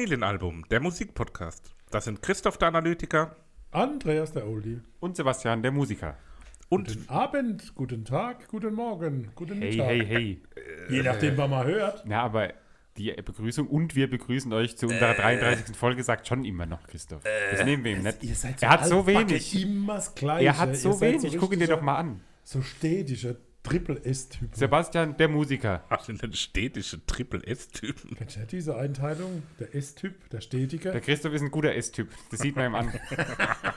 Familienalbum, der Musikpodcast. Das sind Christoph der Analytiker Andreas der Oldie. Und Sebastian, der Musiker. und Guten Abend, guten Tag, guten Morgen, guten Hey, Mittag. hey, hey. Je nachdem, was man hört. Na, aber die Begrüßung und wir begrüßen euch zu unserer 33. Folge sagt schon immer noch Christoph. Das nehmen wir ihm nicht. Ihr seid er hat so wenig. Immer das Gleiche. Er hat Ihr so wenig. Guck ihn dir doch mal an. So städtischer Triple-S-Typ. Sebastian, der Musiker. Ach, sind denn städtische Triple-S-Typen. Kennst du diese Einteilung? Der S-Typ, der Stetiker. Der Christoph ist ein guter S-Typ. Das sieht man ihm an.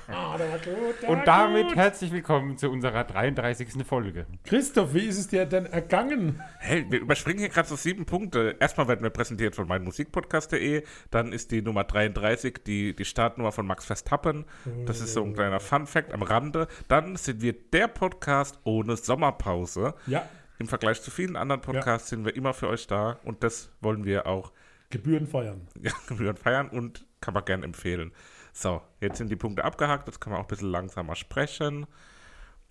ah, der war gut, der Und war damit gut. herzlich willkommen zu unserer 33. Folge. Christoph, wie ist es dir denn ergangen? Hey, wir überspringen hier gerade so sieben Punkte. Erstmal werden wir präsentiert von meinmusikpodcast.de. Dann ist die Nummer 33 die, die Startnummer von Max Verstappen. Das ist so ein kleiner Fun-Fact am Rande. Dann sind wir der Podcast ohne Sommerpause. Ja, Im Vergleich zu vielen anderen Podcasts sind wir immer für euch da. Und das wollen wir auch Gebühren feiern. ja, gebührend feiern und kann man gern empfehlen. So, jetzt sind die Punkte abgehakt. Jetzt kann man auch ein bisschen langsamer sprechen,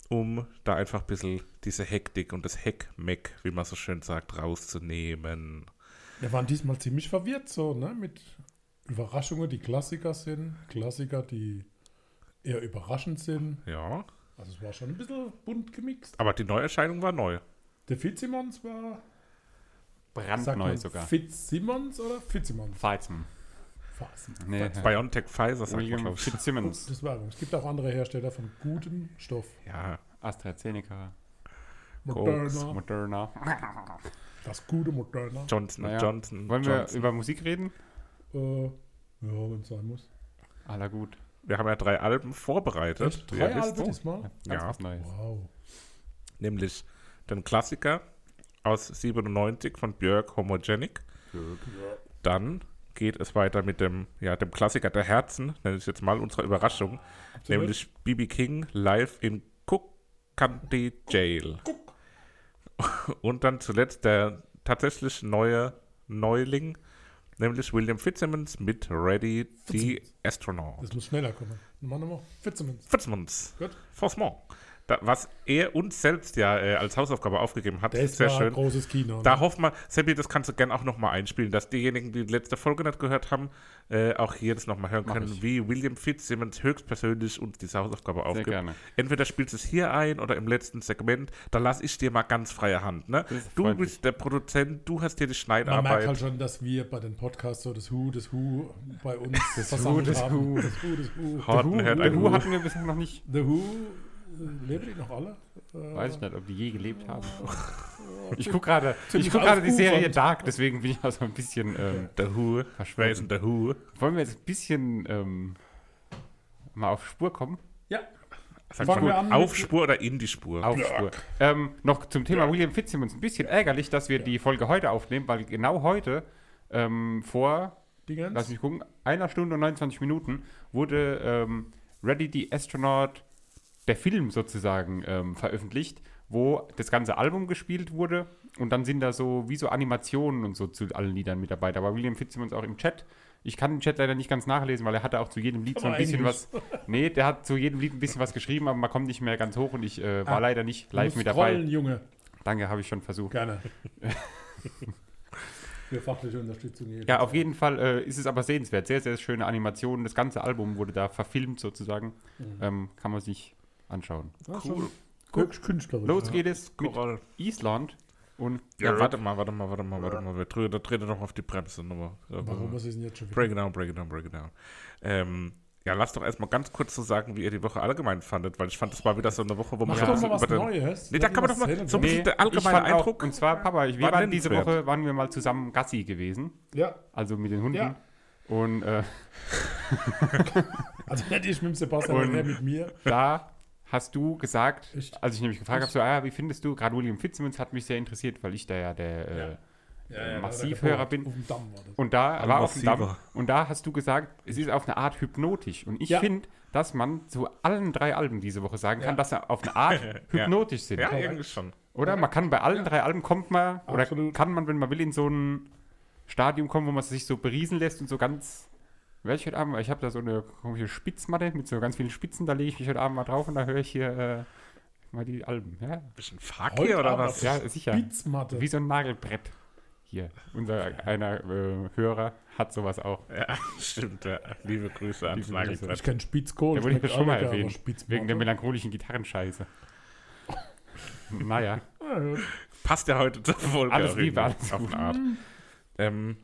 um da einfach ein bisschen diese Hektik und das Heckmeck, wie man so schön sagt, rauszunehmen. Wir waren diesmal ziemlich verwirrt, so, ne? Mit Überraschungen, die Klassiker sind. Klassiker, die eher überraschend sind. Ja, Also es war schon ein bisschen bunt gemixt. aber die Neuerscheinung war neu. Der Fitzsimmons war. Brandneu man sogar. Fitzsimmons oder Fitzsimmons? Fasen. Nee, BioNTech Pfizer, sagt man, William ich. Fitzsimmons. Das Werbung. Es gibt auch andere Hersteller von gutem Stoff. Ja, AstraZeneca. Moderna. Moderna. Das gute Moderna. Johnson Naja. Johnson. Wollen wir Johnson. über Musik reden? Äh, ja, wenn es sein muss. Aller gut. Wir haben ja drei Alben vorbereitet. Echt? Drei. Alben diesmal? Ganz Ja. Neues. Wow. Nämlich den Klassiker aus 97 von Björk Homogenic. Dann geht es weiter mit dem, ja, dem Klassiker der Herzen, nenne ich es jetzt mal, unserer Überraschung, nämlich BB King live in Cook County Jail. Und dann zuletzt der tatsächlich neue Neuling, nämlich William Fitzsimmons mit Ready the Astronaut. Das muss schneller kommen. Nochmal, nochmal. Fitzsimmons. Fitzsimmons. Gut. Forcement. Was er uns selbst ja äh, als Hausaufgabe aufgegeben hat, Das sehr war schön. großes Kino. Ne? Da hoffen wir, Seppi, das kannst du gerne auch nochmal einspielen, dass diejenigen, die die letzte Folge nicht gehört haben, äh, auch hier das nochmal hören Mach können, ich. wie William Fitzsimmons höchstpersönlich uns diese Hausaufgabe Sehr aufgibt. gerne. Entweder spielst du es hier ein oder im letzten Segment, da lasse ich dir mal ganz freie Hand. Ne? ist Du freundlich. bist der Produzent, du hast hier die Man merkt Schneidarbeit. halt schon, dass wir bei den Podcasts so das Hu, das Hu bei uns Das versammelt Hu, das haben. Hu. Das Hu, das Hu. Horten The Who, ein Hu. Hu hatten wir bisher noch nicht. The Who, leben die noch alle? Äh, Weiß ich nicht, ob die je gelebt haben. äh, Ich gucke gerade guck gerade die Serie. Dark, deswegen bin ich auch so ein bisschen ähm, Der Who, wer ist denn der Who? Wollen wir jetzt ein bisschen ähm, mal auf Spur kommen? Ja, Sag Fangen mal, wir an mit- auf Spur oder in die Spur? Auf Spur. Ähm, noch zum Thema William Fitzsimmons. Ein bisschen ärgerlich, dass wir die Folge heute aufnehmen, weil genau heute ähm, vor, die ganz. lass mich gucken, einer Stunde und 29 Minuten wurde ähm, Ready the Astronaut, der Film sozusagen, ähm, veröffentlicht, wo das ganze Album gespielt wurde und dann sind da so wie so Animationen und so zu allen Liedern mit dabei. Da war William Fitzsimmons auch im Chat. Ich kann den Chat leider nicht ganz nachlesen, weil er hatte auch zu jedem Lied so ein Aber bisschen was. Nee, der hat zu jedem Lied ein bisschen was geschrieben, aber man kommt nicht mehr ganz hoch und ich äh, war Ah, leider nicht live mit dabei. Junge. Danke, habe ich schon versucht. Gerne. Für fachliche Unterstützung. hier. Ja, auf jeden Fall äh, ist es aber sehenswert. Sehr, sehr schöne Animationen. Das ganze Album wurde da verfilmt sozusagen. Ähm, kann man sich anschauen. Ja, Cool. Höchst künstlerisch. Los ja. geht es mit Cool. Island und Ja, warte mal, warte mal, warte mal, warte mal. Wir treten, da treten noch auf die Bremse. Nochmal. Warum was ist denn jetzt schon wieder? Break it down, break it down, break it down. Ähm, ja, lass doch erstmal ganz kurz so sagen, wie ihr die Woche allgemein fandet, weil ich fand, das war wieder so eine Woche, wo man Mach doch mal was über Neues. Nee, da kann man doch mal so ein bisschen der allgemeine Eindruck. Auch, und zwar, Papa, ich, wir war waren diese. Woche, waren wir mal zusammen Gassi gewesen. Ja, Also mit den Hunden. Ja. Und äh, also nicht ich mit dem Sebastian, Und- sondern er mit mir. da hast du gesagt, Echt? als ich nämlich gefragt habe, so, ah, wie findest du, gerade William Fitzsimmons hat mich sehr interessiert, weil ich da ja der äh, Ja, Massivhörer bin. Auf dem Damm war das. Und da Ein war auf dem Damm. Und da hast du gesagt, es ist auf eine Art hypnotisch. Und ich Ja. finde, dass man zu allen drei Alben diese Woche sagen kann, Ja. dass sie auf eine Art hypnotisch sind. ja, korrekt. irgendwie schon. Oder man kann bei allen drei Alben kommt man, oder Absolut. kann man, wenn man will, in so ein Stadium kommen, wo man sich so beriesen lässt und so ganz. Werde ich heute Abend, ich habe da so eine komische Spitzmatte mit so ganz vielen Spitzen, da lege ich mich heute Abend mal drauf und da höre ich hier äh, mal die Alben. Ja, Bisschen Fuck hier oder was? ja sicher. Spitzmatte. Wie so ein Nagelbrett. Hier, unser einer äh, Hörer hat sowas auch. Ja, stimmt. Ja. Liebe Grüße ans Liebe Grüße. Nagelbrett. Ich kenne Spitzkohl. Der wurde ich schmeckt schon mal. Spitzmacher- Wegen der melancholischen Gitarrenscheiße. naja, ja. Passt ja heute zur Folge. Alles Liebe, alles auf eine Art. Ähm,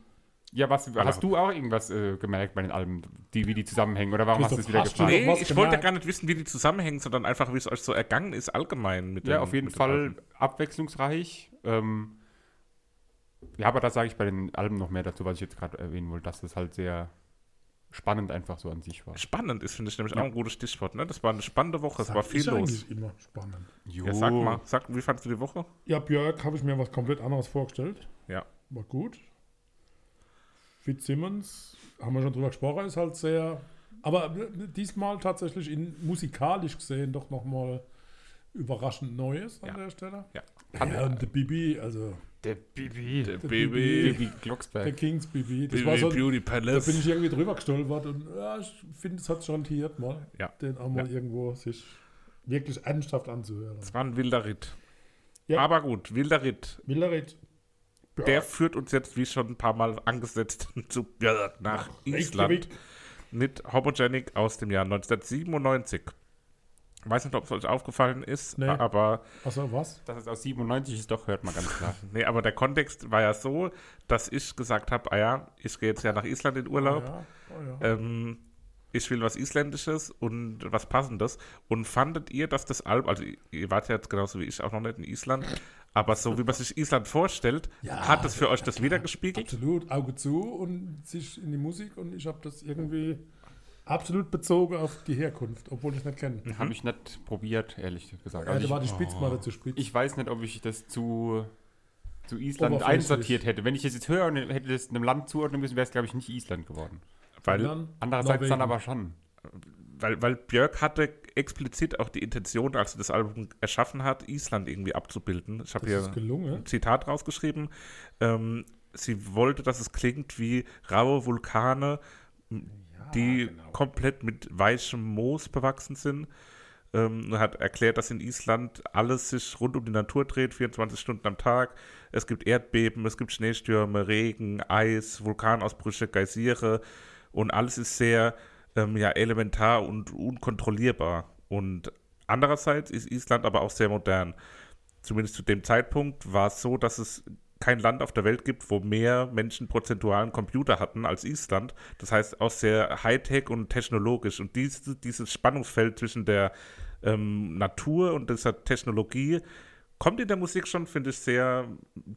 ja, was, hast du auch irgendwas äh, gemerkt bei den Alben, die, wie die zusammenhängen? Oder warum hast du es wieder gefragt? nee, ich wollte gemerkt? gar nicht wissen, wie die zusammenhängen, sondern einfach, wie es euch so ergangen ist, allgemein. Mit Ja, den- auf jeden Fall abwechslungsreich. Ähm, ja, aber da sage ich bei den Alben noch mehr dazu, was ich jetzt gerade erwähnen wollte, dass das halt sehr spannend einfach so an sich war. Spannend ist, finde ich nämlich Ja. auch ein gutes Stichwort. Ne? Das war eine spannende Woche, es war viel ich los. immer spannend. Jo. Ja, sag mal, sag, wie fandest du die Woche? Ja, Björk habe ich mir was komplett anderes vorgestellt. Ja. War gut. Fitzsimmons, haben wir schon drüber gesprochen, ist halt sehr. Aber diesmal tatsächlich in musikalisch gesehen doch nochmal überraschend Neues an Ja. der Stelle. Ja. Ja, und der Bibi, also Der Bibi. Der Der Bibi der Glocksberg. Kings Bibi. Das Baby war so, Beauty da Palace. bin ich irgendwie drüber gestolpert und ja, ich finde, es hat schon hier mal, Ja. den auch mal irgendwo sich wirklich ernsthaft anzuhören. Es war ein wilder Ritt. Ja. Aber gut, wilder Ritt. Der führt uns jetzt, wie schon ein paar Mal angesetzt, zu Björk nach Island. Reykjavik. mit Homogenic aus dem Jahr 1997. Ich weiß nicht, ob es euch aufgefallen ist, Nee. aber, Achso, was? Dass es aus 97 ist, doch, hört man ganz klar. nee, aber der Kontext war ja so, dass ich gesagt habe, ah ja, ich gehe jetzt ja nach Island in Urlaub, Ja, oh ja. ähm, ich will was Isländisches und was Passendes. Und fandet ihr, dass das Album, also ihr- wart ja jetzt genauso wie ich auch noch nicht in Island, aber so wie man sich Island vorstellt, Ja, hat es für euch das wiedergespiegelt? Absolut, Auge zu und sich in die Musik und ich habe das irgendwie absolut bezogen auf die Herkunft, obwohl ich es nicht kenne. Habe ich nicht probiert, ehrlich gesagt. Ja, Also da war die ich, Spitzmatte zu spitz. ich weiß nicht, ob ich das zu, zu Island einsortiert hätte. Wenn ich es jetzt höre und hätte das einem Land zuordnen müssen, wäre es, glaube ich, nicht Island geworden. Weil, Dann Andererseits dann Norwegen. aber schon. weil, weil Björk hatte explizit auch die Intention, als sie das Album erschaffen hat, Island irgendwie abzubilden. Ich habe hier ein Zitat rausgeschrieben. Ähm, sie wollte, dass es klingt wie raue Vulkane, m- die genau. komplett mit weichem Moos bewachsen sind. Ähm, und hat erklärt, dass in Island alles sich rund um die Natur dreht, 24 Stunden am Tag. Es gibt Erdbeben, es gibt Schneestürme, Regen, Eis, Vulkanausbrüche, Geysire und alles ist sehr ähm, ja, elementar und unkontrollierbar. Und andererseits ist Island aber auch sehr modern. Zumindest zu dem Zeitpunkt war es so, dass es kein Land auf der Welt gibt, wo mehr Menschen prozentualen Computer hatten als Island. Das heißt auch sehr Hightech und technologisch. Und diese, dieses Spannungsfeld zwischen der ähm, Natur und dieser Technologie kommt in der Musik schon, finde ich, sehr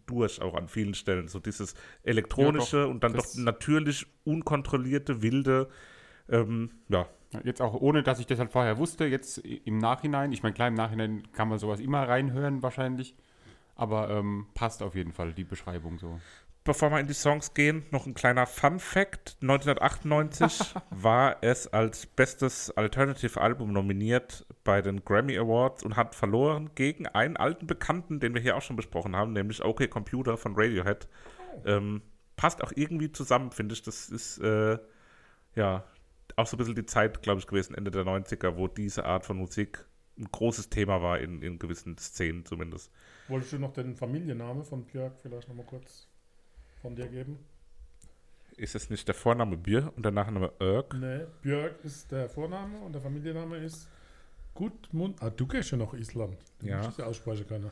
durch auch an vielen Stellen. So dieses elektronische Ja, doch. und dann doch natürlich unkontrollierte, wilde. Ähm, ja, Jetzt auch ohne, dass ich das halt vorher wusste, jetzt im Nachhinein, ich meine, klar, im Nachhinein kann man sowas immer reinhören wahrscheinlich, aber ähm, passt auf jeden Fall die Beschreibung so. Bevor wir in die Songs gehen, noch ein kleiner Fun Fact. 1998 war es als bestes Alternative Album nominiert bei den Grammy Awards und hat verloren gegen einen alten Bekannten, den wir hier auch schon besprochen haben, nämlich OK Computer von Radiohead. Ähm, passt auch irgendwie zusammen, finde ich. Das ist äh, ja auch so ein bisschen die Zeit, glaube ich, gewesen, Ende der 90er, wo diese Art von Musik ein großes Thema war, in, in gewissen Szenen zumindest. Wolltest du noch den Familiennamen von Björk vielleicht nochmal kurz von dir geben? Ist es nicht der Vorname Bier und der Nachname Erk? Nee, Björk ist der Vorname und der Familienname ist Gudmund. Ah, du gehst ja noch Island. Du Ja. musst ja aussprechen können.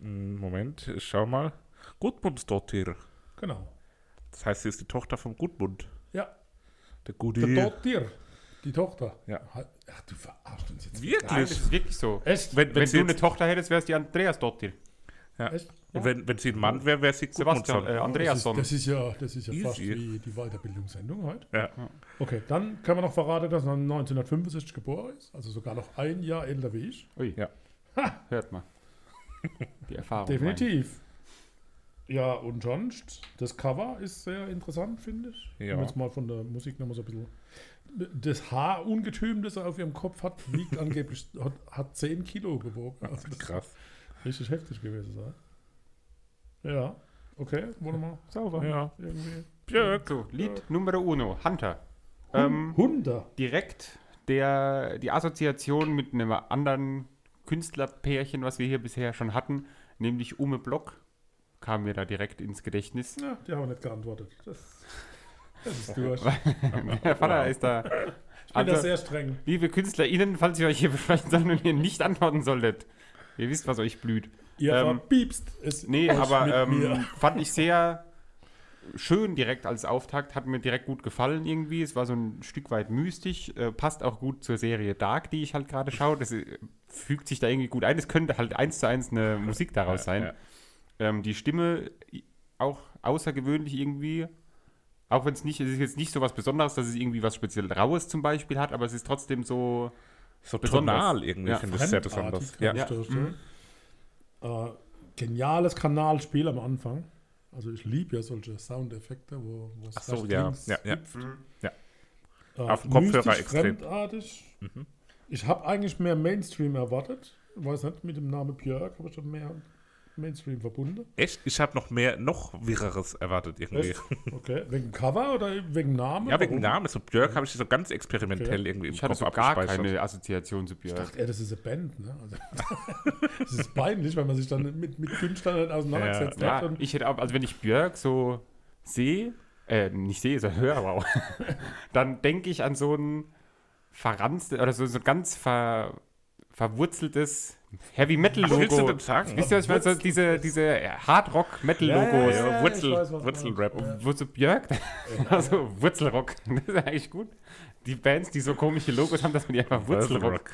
Mm, Moment, ich schau mal. Gudmundsdottir. Genau. Das heißt, sie ist die Tochter vom Gudmund. Ja, Der Gudi. der Dottir, die Tochter. Ja. Ach, du verarschst uns jetzt. Nein, das Wirklich? ist wirklich so. Echt? Wenn, wenn, Wenn sie du eine Tochter hättest, wäre es die Andreas Dottir. Ja. Echt? Und wenn, wenn sie ein Mann wäre, wäre sie Sebastian, äh, Andreasson. Das ist, das ist ja, das ist ja Easy. fast wie die Weiterbildungssendung heute. Ja. Okay, dann können wir noch verraten, dass er 1965 geboren ist. Also sogar noch ein Jahr älter wie ich. Ui. Ja. Hört mal. Die Erfahrung. Definitiv. Ja, und sonst, das Cover ist sehr interessant, finde ich. Ja. Um jetzt mal von der Musik nochmal so ein bisschen. Das Haarungetüm, das er auf ihrem Kopf hat, wiegt angeblich, hat, hat 10 Kilo gewogen. Also das Krass. Ist richtig heftig gewesen sein. Ja, okay, wollen wir mal sauber. Ja. Irgendwie. Björk. So, Lied Numero Uno, Hunter. Ähm, Hunde. direkt der, die Assoziation mit einem anderen Künstlerpärchen, was wir hier bisher schon hatten, nämlich Ume Block kam mir da direkt ins Gedächtnis. Ja, die haben nicht geantwortet. Das, das ist durch. Der Vater ist da. Ich bin Also- da sehr streng. Liebe KünstlerInnen, falls ihr euch hier besprechen sollt und ihr nicht antworten solltet, ihr wisst, was euch blüht. Ihr Ähm, verpiepst es Nee, euch aber mit ähm, mir. fand ich sehr schön direkt als Auftakt, hat mir direkt gut gefallen irgendwie. Es war so ein Stück weit mystisch, äh, passt auch gut zur Serie Dark, die ich halt gerade schaue. Das äh, fügt sich da irgendwie gut ein. Es könnte halt eins zu eins eine Musik daraus sein. ja. Ähm, die Stimme auch außergewöhnlich irgendwie. Auch wenn es nicht, es ist jetzt nicht so was Besonderes, dass es irgendwie was speziell Raues zum Beispiel hat, aber es ist trotzdem so. So tonal irgendwie, Ja. finde ich sehr besonders. Ja. ich Ja. durchstellen. Äh, geniales Kanalspiel am Anfang. Also ich liebe ja solche Soundeffekte, wo, wo es Ach so, ja, ja, ja. hüpft. Ja. Äh, Auf dem Kopfhörer extrem. Fremdartig. Ich habe eigentlich mehr Mainstream erwartet. Ich weiß nicht, mit dem Namen Björk habe ich schon mehr Mainstream verbunden. Echt? Ich habe noch mehr, noch wirreres erwartet irgendwie. Echt? Okay, wegen Cover oder wegen Namen? Ja, wegen Warum? Namen. So Björk habe ich so ganz experimentell Okay. irgendwie im Ich hatte Kopf so gar abgespeichert. keine Assoziation zu Björk. Ach, ja, das ist eine Band, ne? Also, das ist peinlich, wenn man sich dann mit, mit Künstlern nicht auseinandergesetzt Ja, hat. Und, ich hätte auch, also wenn ich Björk so sehe, äh, nicht sehe, sondern höre, aber auch, dann denke ich an so ein verranztes oder so, so ein ganz ver, verwurzeltes Heavy Metal Was willst du Logo. denn sagen? Wisst ihr, was ich meine? So diese, diese Hard Rock Metal Logos, Ja, ja, ja. Wurzel, weiß, Wurzelrap. meinst. wo so Björk, also Wurzelrock, das ist eigentlich gut. Die Bands, die so komische Logos haben, dass man die einfach Wurzelrock.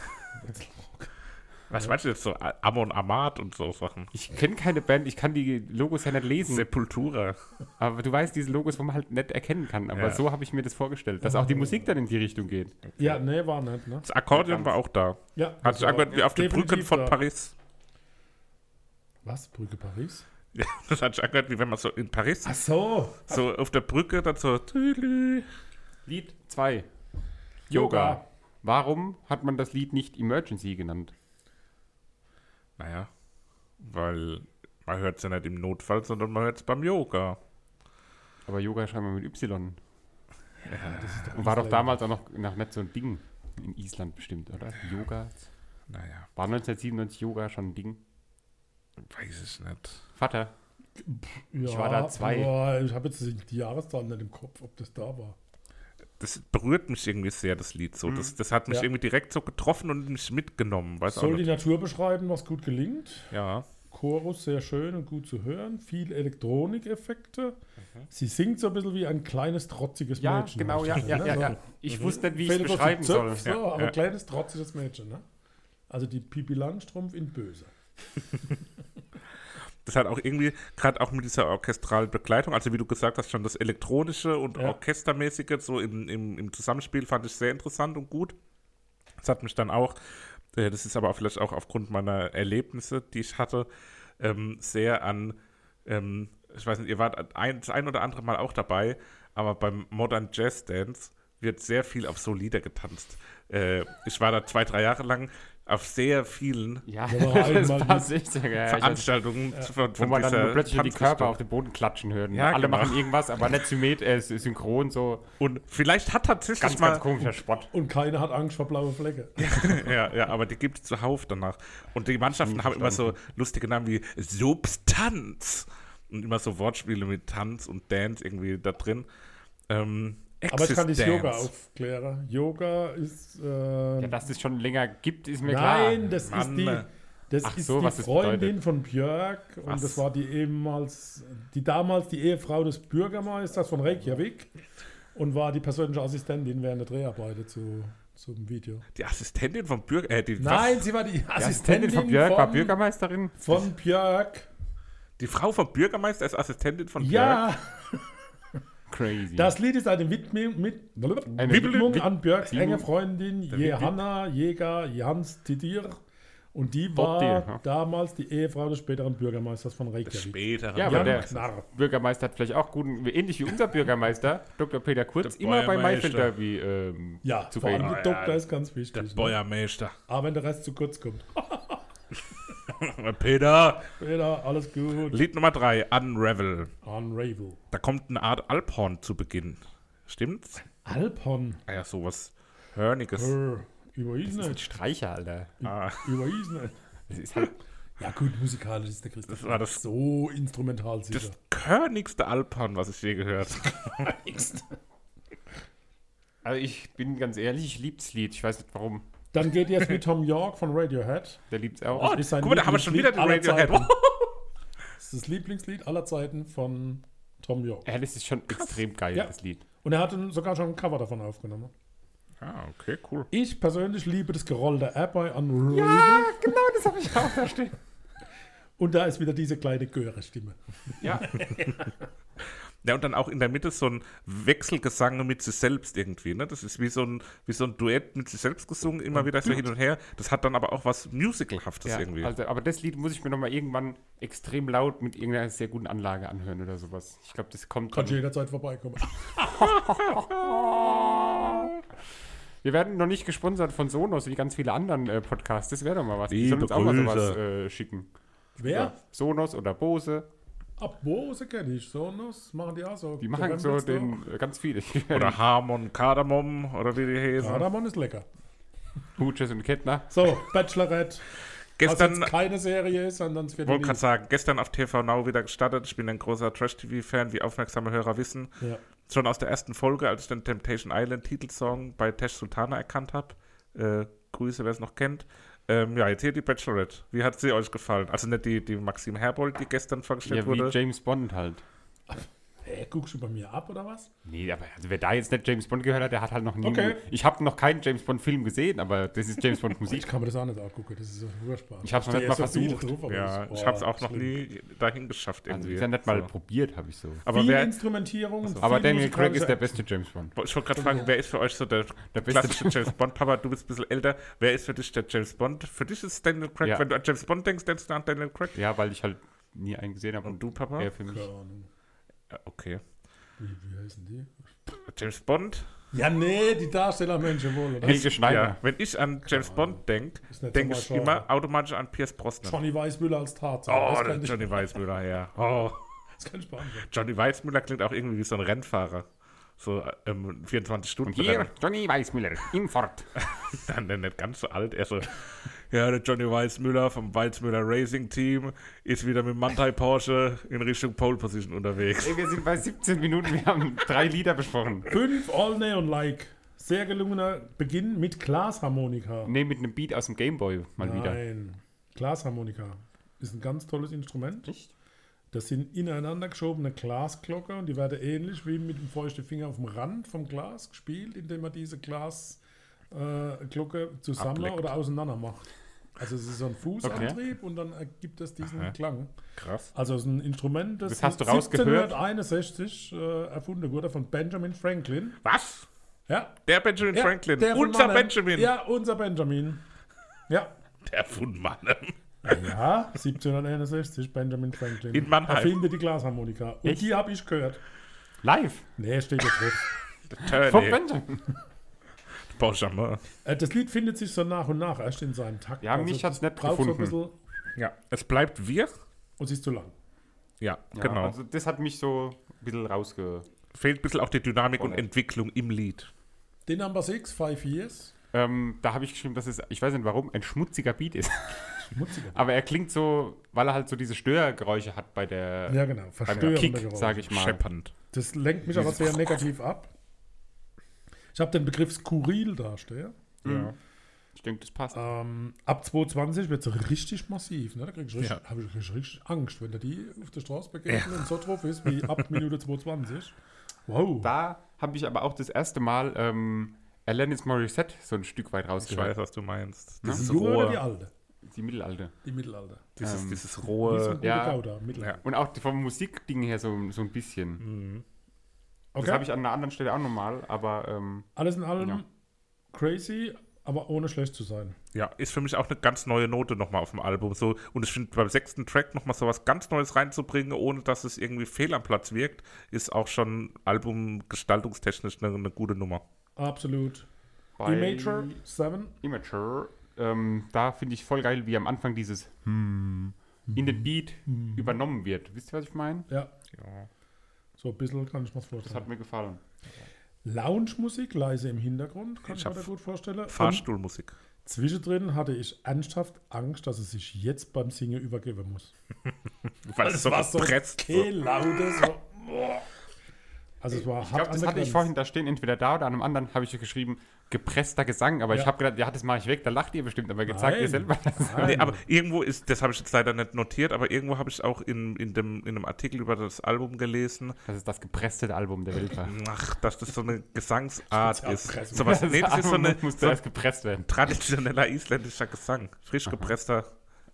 Was meinst du jetzt so? Amon Amat und so Sachen. Ich kenne keine Band, ich kann die Logos ja nicht lesen. Sepultura. Aber du weißt, diese Logos, wo man halt nicht erkennen kann. Aber Ja. so habe ich mir das vorgestellt, dass auch die Musik dann in die Richtung geht. Ja, nee, war nicht, ne? Das Akkordeon war auch da. Ja, Hat sich angehört wie auf den Brücken von da. Paris. Was? Brücke Paris? Ja, das hat sich angehört, wie wenn man so in Paris, Ach so. so auf der Brücke dann so. tüdelü. Lied 2. Yoga. Warum hat man das Lied nicht Emergency genannt? Naja, weil man hört es ja nicht im Notfall, sondern man hört es beim Yoga. Aber Yoga schreiben wir mit Y. Das ist doch Und war doch damals auch noch, noch nicht so ein Ding. In Island bestimmt, oder? Yoga. Naja, War 1997 Yoga schon ein Ding? weiß ich nicht. Vater. Ja, Ich war da zwei. aber ich habe jetzt die Jahreszahl nicht im Kopf, ob das da war. Das berührt mich irgendwie sehr, das Lied so. Das, das hat mich Ja. irgendwie direkt so getroffen und mich mitgenommen. Weiß auch Soll die. Natur beschreiben, was gut gelingt. Ja. Chorus sehr schön und gut zu hören. Viel Elektronikeffekte. Mhm. Sie singt so ein bisschen wie ein kleines, trotziges Ja, Mädchen. genau, ja, ich ja, ja, ja. Ich wusste nicht, wie ich Fehlt es beschreiben soll. Zöpfe, Ja, aber ja. ein kleines, trotziges Mädchen. Ne? Also die Pipi Langstrumpf in Böse. Das hat auch irgendwie, gerade auch mit dieser orchestralen Begleitung, also wie du gesagt hast, schon das elektronische und Ja. orchestermäßige, so im, im, im Zusammenspiel fand ich sehr interessant und gut. Das hat mich dann auch, äh, das ist aber auch vielleicht auch aufgrund meiner Erlebnisse, die ich hatte, ähm, sehr an, ähm, ich weiß nicht, ihr wart ein, das ein oder andere Mal auch dabei, aber beim Modern Jazz Dance wird sehr viel auf so Lieder getanzt. Äh, ich war da zwei, drei Jahre lang auf sehr vielen Ja, echt. Ja, Veranstaltungen von, wo von man dann plötzlich die. Körper auf den Boden klatschen hört. Ja, Alle genau. machen irgendwas, aber nicht symmet, äh, synchron, so Und vielleicht hat tatsächlich ganz, mal. ganz komischer Spott. Und keiner hat Angst vor blaue Flecke. ja, ja, aber die gibt es zuhauf danach. Und die Mannschaften haben immer so lustige Namen wie Substanz. Und immer so Wortspiele mit Tanz und Dance irgendwie da drin. Ähm, Aber ich kann das Yoga aufklären. Yoga ist. Äh, Ja, dass es schon länger gibt, ist mir nein, klar. das Mann. ist die. Das Ach ist so, die was Freundin bedeutet. von Björk und Was? das war die ehemals, die damals die Ehefrau des Bürgermeisters von Reykjavik und war die persönliche Assistentin während der Dreharbeiten zu, zum Video. Die Assistentin vom Bürger. Äh, Nein, sie war die Die Assistentin von Björk war Bürgermeisterin. von Björk. die Frau vom Bürgermeister ist Assistentin von Björk. Ja, Crazy. das Lied ist eine Widmung, mit, Eine Widmung Wid- an Björks Widmung. enge Freundin Johanna Jäger Jans Tidir. Und die war ja. damals die Ehefrau des späteren Bürgermeisters von Reykjavik. Später. Ja, aber Jan der Knarr. Bürgermeister hat vielleicht auch guten, ähnlich wie unser Bürgermeister, Dr. Peter Kurz, Der immer bei. Maifeld Derby ähm, Ja, zu allem reden. der Doktor ist ganz wichtig. Der ne? Bäuermeister. Aber wenn der Rest zu kurz kommt. Peter. Peter, alles gut. Lied Nummer drei, Unravel. Unravel. Da kommt eine Art Alphorn zu Beginn. Stimmt's? Alphon. Ah ja, sowas Hörniges. Äh, über Das ist ein nicht. Streicher, Alter. Ah. Über nicht. Das ist halt, Ja gut, musikalisch ist der Christoph Das war das- so instrumental Das sicher. körnigste Alphorn, was ich je gehört habe. Also ich bin ganz ehrlich, ich liebe das Lied. Ich weiß nicht warum. Dann geht jetzt mit Tom York von Radiohead. Der liebt es auch. Oh, Das ist sein guck mal, da haben wir schon wieder den Lieblingslied aller Radiohead. Zeiten. Das ist das Lieblingslied aller Zeiten von Tom York. Ja, das ist schon extrem geil, Ja. das Lied. Und er hat sogar schon ein Cover davon aufgenommen. Ah, okay, cool. Ich persönlich liebe das Geroll der App bei Unravel. genau, das habe ich auch da stehen. Und da ist wieder diese kleine Göre-Stimme. Ja, Ja, und dann auch in der Mitte so ein Wechselgesang mit sich selbst irgendwie. Ne? Das ist wie so, ein, wie so ein Duett mit sich selbst gesungen, immer wieder so hin und her. Das hat dann aber auch was Musicalhaftes ja irgendwie. also, aber das Lied muss ich mir nochmal irgendwann extrem laut mit irgendeiner sehr guten Anlage anhören oder sowas. Ich glaube, das kommt Kannst dann. jederzeit vorbeikommen. Wir werden noch nicht gesponsert von Sonos wie ganz viele anderen äh, Podcasts. Das wäre doch mal was. Die Liebe sollen uns auch mal sowas äh, schicken. Wer? Sonos oder Bose. Ab Bose kenne ich. Sonos machen die auch so. Die machen so den äh, ganz viele. oder Harmon, Kardamom oder wie die heißen. Kardamom ist lecker. Hutches und Kettner. So, Bachelorette. Gestern, Was jetzt keine Serie ist, sondern es wird wollte gerade sagen, gestern auf TV Now wieder gestartet. Ich bin ein großer Trash-TV-Fan, wie aufmerksame Hörer wissen. Ja. Schon aus der ersten Folge, als ich den Temptation Island Titelsong bei Tesh Sultana erkannt habe. Äh, Grüße, wer es noch kennt. Ähm, ja, jetzt hier die Bachelorette. Wie hat sie euch gefallen? Also nicht die, die Maxim Herbold, die gestern vorgestellt Ja, wie wurde. James Bond halt. Hä, guckst du bei mir ab oder was? Nee, aber also wer da jetzt nicht James Bond gehört hat, der hat halt noch nie. Okay. Ich habe noch keinen James Bond Film gesehen, aber das ist James Bond Ich Musik. kann mir das auch nicht angucken, das ist so furchtbar. Ich hab's noch stehe nicht mal so versucht. drauf, ja, ich habe es auch noch schlimm. nie dahin geschafft Also irgendwie. ist ja nicht mal So. probiert, habe ich so. Aber viel wer, Instrumentierung. und Aber Daniel Craig ist der beste James Bond. ich wollte gerade fragen, wer ist für euch so der, Der beste klassische James Bond? Papa, du bist ein bisschen älter. Wer ist für dich der James Bond? Für dich ist Daniel Craig. Ja. Wenn du an James Bond denkst, denkst du an Daniel Craig. Ja, weil ich halt nie einen gesehen habe Und und du, Papa? er für mich. Keine Ahnung. Ja, okay. Wie, wie heißen die? James Bond? Ja, nee, die Darstellermenschen wohl, oder? Helge Schneider. Ja, wenn ich an James Bond denke, Ist denke ich immer automatisch an Pierce Brosnan. Johnny Weißmüller als Tarzan. Oh, das, ich, Johnny Weissmüller, ja. Oh, das kann ich beantworten. Johnny Weissmüller klingt auch irgendwie wie so ein Rennfahrer. So ähm, 24 Stunden. Und hier Johnny Weissmüller im Fort. Dann der nicht ganz so alt. Er so, ja, der Johnny Weissmüller vom Weissmüller Racing Team ist wieder mit Mantai Porsche in Richtung Pole Position unterwegs. Ey, wir sind bei 17 Minuten, wir haben drei Lieder besprochen. Fünf All Neon Like. Sehr gelungener Beginn mit Glasharmonika. Ne, mit einem Beat aus dem Gameboy mal wieder. Nein. Glasharmonika ist ein ganz tolles Instrument. Echt? Das sind ineinander geschobene Glasglocke und die werden ähnlich wie mit dem feuchten Finger auf dem Rand vom Glas gespielt, indem man diese Glasglocke äh, zusammen Ableckt. oder auseinander macht. Also es ist so ein Fußantrieb und dann ergibt es diesen Aha. Klang. Krass. Also es ist ein Instrument, das, Das hast du rausgehört? 1761 äh, erfunden wurde von Benjamin Franklin. Was? Ja, Der Benjamin ja, Franklin. der Unser. Benjamin. Ja, unser Benjamin. Ja, Der von Mannheim. Ja, 1761, Benjamin Franklin. In Mannheim. Erfinde die Glasharmonika. Und Echt? die habe ich gehört. Live. Nee, steht da drauf. Turney. Benjamin. Benjamin. Äh, das Lied findet sich so nach und nach erst in seinem Takt. Ja, mich hat's das nicht braucht So ein gefunden. bisschen, Ja, es bleibt wir. und sie ist zu lang. Ja, Ja, genau. Also das hat mich so ein bisschen rausge... Fehlt ein bisschen auch die Dynamik und Voll. Entwicklung im Lied. The Number 6, Five Years. Ähm, da habe ich geschrieben, dass es, ich weiß nicht warum, ein schmutziger Beat ist. Schmutziger. Aber er klingt so, weil er halt so diese Störgeräusche hat bei der Ja, genau. Verstörende Kick, Geräusche. sage ich mal. Scheppernd. Das lenkt mich aber sehr negativ ab. Ich habe den Begriff skurril da stehen. Ja. Ich denke, das passt. Ähm, ab 2020 wird es richtig massiv. Ne? Da krieg ich richtig, Ja. habe ich richtig, richtig Angst, wenn der die auf der Straße begegnen und so drauf ist wie ab Minute 22. Wow. Da habe ich aber auch das erste Mal ähm, Alanis Morissette so ein Stück weit Ich rausgehört. weiß, was du meinst. die Dieses junge oder die alte? Die Mittelalter. Die Mittelalter. dieses, Ähm, dieses rohe. gute ja. Gouda, Mittelalter. Und auch die- vom Musikding her so, so ein bisschen. Mhm. Das habe ich an einer anderen Stelle auch nochmal, aber ähm, Alles in allem Ja. crazy, aber ohne schlecht zu sein. Ja, ist für mich auch eine ganz neue Note nochmal auf dem Album. So, und ich finde, beim sechsten Track nochmal so was ganz Neues reinzubringen, ohne dass es irgendwie fehl am Platz wirkt, ist auch schon albumgestaltungstechnisch eine, eine gute Nummer. Absolut. bei Immature 7. Immature, ähm, da finde ich voll geil, wie am Anfang dieses hm in den Beat übernommen wird. Wisst ihr, was ich meine? Ja, Ja. so ein bisschen kann ich mir das Das vorstellen. hat mir gefallen. Lounge-Musik, leise im Hintergrund, kann Ich ich mir gut vorstellen. Und Fahrstuhlmusik. Zwischendrin hatte ich ernsthaft Angst, dass er sich jetzt beim Singen übergeben muss. Weil es so gepresst. so. lautes. So, boah. also es war Ich hart glaube, das hatte ich vorhin da stehen, entweder da oder an einem anderen habe ich geschrieben, gepresster Gesang, aber ich Ja. habe gedacht, ja, das mache ich weg, da lacht ihr bestimmt, aber sagt ihr selber. Nee, aber irgendwo ist, das habe ich jetzt leider nicht notiert, aber irgendwo habe ich auch in, in, dem, in einem Artikel über das Album gelesen, Das ist das gepresste Album der Welt war. ach, dass das so eine Gesangsart ist. So was, nee, das ist so eine muss so zuerst gepresst werden. traditioneller isländischer Gesang. Frisch gepresster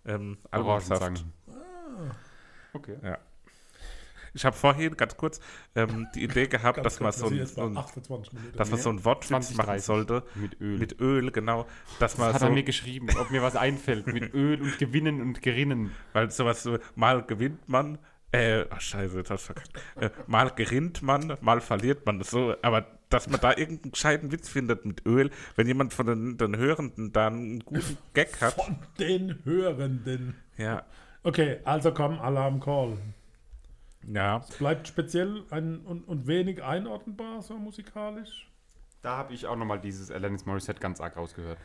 ähm. Orangensaft. Okay. Ich habe vorhin, ganz kurz, ähm, die Idee gehabt, Ganz dass man kurz, jetzt so ein, 28 Minuten. dass man so ein Wortwitz 20, machen 30. sollte. Mit Öl. Mit Öl, genau. Dass man das hat so, er mir geschrieben, ob mir was einfällt. Mit Öl und Gewinnen und Gerinnen. weil sowas so, mal gewinnt man, äh, ach scheiße, jetzt hast du verkackt. Äh, mal gewinnt man, mal verliert man. So, aber dass man da irgendeinen gescheiten Witz findet mit Öl, wenn jemand von den, den Hörenden da einen guten Gag hat. Von den Hörenden. Ja, Okay, also komm, Alarm Call. Ja. Es bleibt speziell ein, und, und wenig einordnbar, so musikalisch. Da habe ich auch nochmal dieses Alanis Morissette ganz arg rausgehört.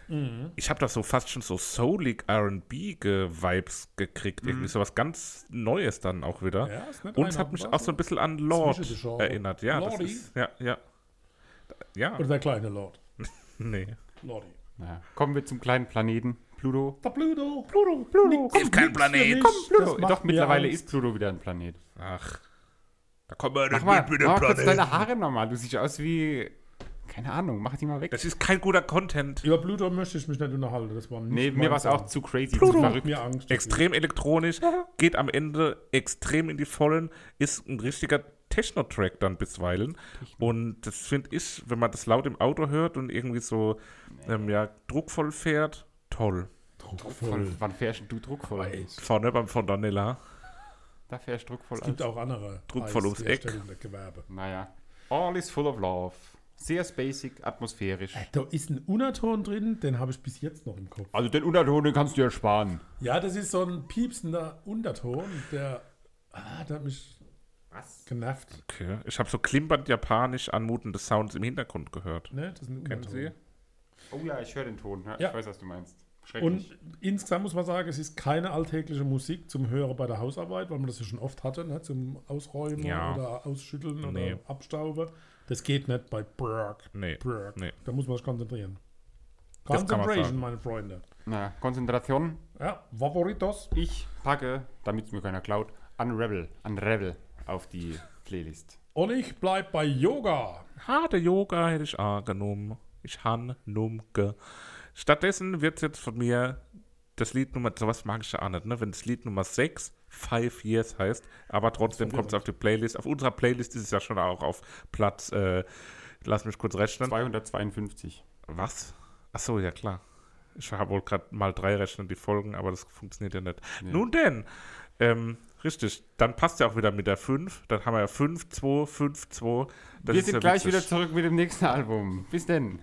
Ich habe da so fast schon so soulig R&B-Vibes gekriegt. Irgendwie sowas ganz Neues dann auch wieder. Ja, ist nicht Und es hat mich auch so ein bisschen an Lord erinnert. Ja, das Lordi? ist, ja, ja. Ja, Oder der kleine Lord. nee. Lordi. Naja. Kommen wir zum kleinen Planeten Pluto. Der Pluto. Pluto, Pluto. Ist kein Planet. Komm, Pluto. Doch, mittlerweile ist Pluto wieder ein Planet. Ach, da kommen wir nicht mal, mit mit mach dem mal kurz Planet. deine Haare nochmal. Du siehst aus wie. Keine Ahnung, mach die mal weg. Das ist kein guter Content. Über Pluto möchte ich mich nicht unterhalten. Das war nicht Nee, mir war es auch zu crazy, Pluto zu verrückt. mir Angst. Extrem elektronisch, geht am Ende extrem in die Vollen, ist ein richtiger Techno-Track dann bisweilen. Und das finde ich, wenn man das laut im Auto hört und irgendwie so ähm, ja, druckvoll fährt, toll. Druckvoll. Von, wann fährst du druckvoll? Weiß. Vorne beim Fontanella. Da fährst du druckvoll Es gibt als- auch andere Druckvoll ums Eck. Gewerbe. Naja. All is full of love. Sehr basic, atmosphärisch. Da ist ein Unterton drin, den habe ich bis jetzt noch im Kopf. Also den Unterton, den kannst du ja sparen. Ja, das ist so ein piepsender Unterton, der, ah, der hat mich Was? genervt. Okay. Ich habe so klimpernd japanisch anmutende Sounds im Hintergrund gehört. Ne? Das ist ein Kennen Unterton. Sie? Oh ja, ich höre den Ton. Ja, Ja. Ich weiß, was du meinst. Und insgesamt muss man sagen, es ist keine alltägliche Musik zum Hören bei der Hausarbeit, weil man das ja schon oft hatte, ne? zum Ausräumen Ja. oder Ausschütteln Nee. oder Abstauben. Das geht nicht bei Berg. Nee. Berg. Nee. Da muss man sich konzentrieren. Concentration, sagen. meine Freunde. Na, Konzentration. Ja, Favoritos. Ich packe, damit es mir keiner klaut, Unravel, Unravel auf die Playlist. Und ich bleib bei Yoga. Harte Yoga hätte ich auch genommen. Ich han numke. Stattdessen wird jetzt von mir das Lied Nummer, sowas mag ich ja auch nicht, ne? Wenn das Lied Nummer 6 Five Years heißt, aber trotzdem kommt es auf die Playlist. Auf unserer Playlist ist es ja schon auch auf Platz, äh, lass mich kurz rechnen. 252. Was? Ach so, ja klar. Ich habe wohl gerade mal drei rechnen die Folgen, aber das funktioniert ja nicht. Nee. Nun denn, ähm, richtig, dann passt ja auch wieder mit der 5. Dann haben wir ja 5, 2, 5, 2. Das wir sind ja gleich wieder zurück mit dem nächsten Album. Bis denn.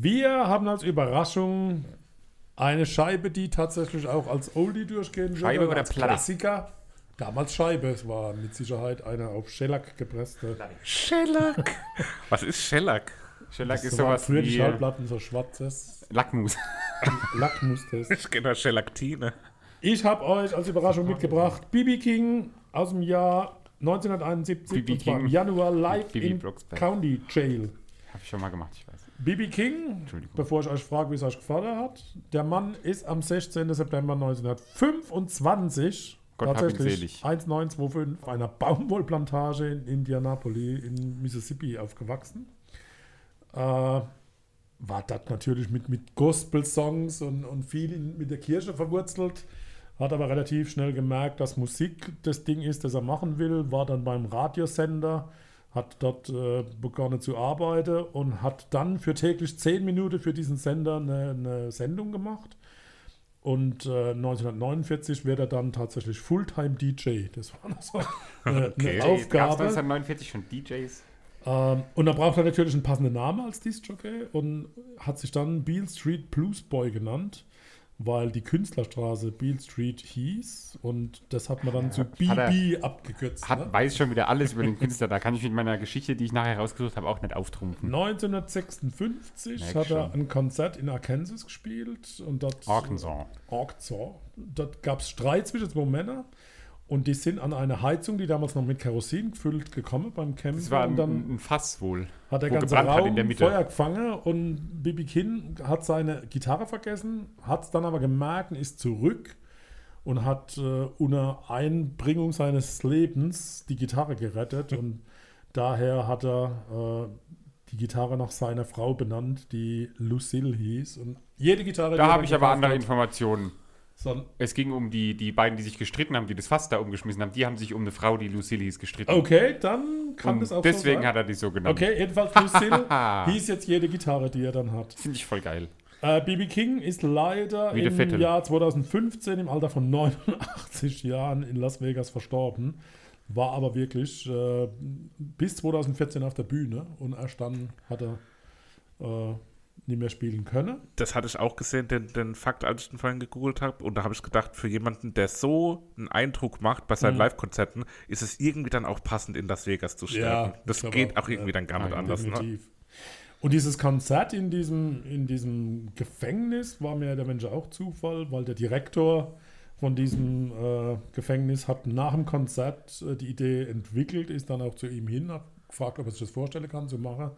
Wir haben als Überraschung eine Scheibe, die tatsächlich auch als Oldie durchgehen Scheibe würde, oder als Platte? Klassiker. Damals Scheibe, es war mit Sicherheit eine auf Shellac gepresste. Shellac. Was ist Shellac? Shellac ist So waren sowas früher die wie Schallplatten so schwarzes Lackmus. Lackmusters. Ich kenne Shellaktine. Ich habe euch als Überraschung mitgebracht BB King aus dem Jahr 1971 B.B. und zwar im King Januar live in. County Jail. Habe ich schon mal gemacht, ich weiß. BB King, bevor ich euch frage, wie es euch gefallen hat, der Mann ist am 16. September 1925 Gott tatsächlich selig. 1925 auf einer Baumwollplantage in Indianapolis in Mississippi aufgewachsen. Äh, war dort natürlich mit, mit Gospel-Songs und, und viel mit der Kirche verwurzelt, hat aber relativ schnell gemerkt, dass Musik das Ding ist, das er machen will, war dann beim Radiosender, hat dort äh, begonnen zu arbeiten und hat dann für täglich 10 Minuten für diesen Sender eine, eine Sendung gemacht. Und äh, 1949 wird er dann tatsächlich Fulltime-DJ. Das war noch so eine, Okay. eine Aufgabe. 1949 schon DJs? Ähm, und da braucht er natürlich einen passenden Namen als Disc-Jockey und hat sich dann Beale Street Blues Boy genannt. Weil die Künstlerstraße Beale Street hieß und das hat man dann zu er- BB abgekürzt. Hat, ne? weiß schon wieder alles über den Künstler. Da kann ich mit meiner Geschichte, die ich nachher rausgesucht habe, auch nicht auftrumpfen. 1956 Merk hat er schon. ein Konzert in Arkansas gespielt und dort Arkansas. Arkansas. Dort gab es Streit zwischen zwei Männern und die sind an eine Heizung, die damals noch mit Kerosin gefüllt, gekommen beim Campen. Das war und dann ein Fass wohl. hat der ganze Raum in der Mitte. Feuer gefangen und Bibi King hat seine Gitarre vergessen, hat es dann aber gemerkt und ist zurück und hat äh, unter Einbringung seines Lebens die Gitarre gerettet und daher hat er äh, die Gitarre nach seiner Frau benannt, die Lucille hieß und jede Gitarre, Da habe ich aber andere hat, Informationen. So- Es ging um die, die beiden, die sich gestritten haben, die das Fass da umgeschmissen haben. Die haben sich um eine Frau, die Lucille hieß, gestritten. Okay, dann kann Und das auch deswegen so hat er die so genannt. Okay, jedenfalls Lucille hieß jetzt jede Gitarre, die er dann hat. Finde ich voll geil. Äh, BB King ist leider Wie der im Vettel. Jahr 2015 im Alter von 89 Jahren in Las Vegas verstorben. War aber wirklich äh, bis 2014 auf der Bühne und erst dann hat er äh, nicht mehr spielen können. Das hatte ich auch gesehen, den, den Fakt, als ich den vorhin gegoogelt habe. Und da habe ich gedacht, für jemanden, der so einen Eindruck macht bei Mhm. seinen Live-Konzerten, ist es irgendwie dann auch passend, in Las Vegas zu sterben. Ja, das geht auch, auch irgendwie ja. dann gar nicht anders. Ne? Definitiv. Und dieses Konzert in diesem, in diesem Gefängnis war mir der Mensch auch Zufall, weil der Direktor von diesem äh, Gefängnis hat nach dem Konzert äh, die Idee entwickelt, ist dann auch zu ihm hin, hat gefragt, ob er sich das vorstellen kann zu machen.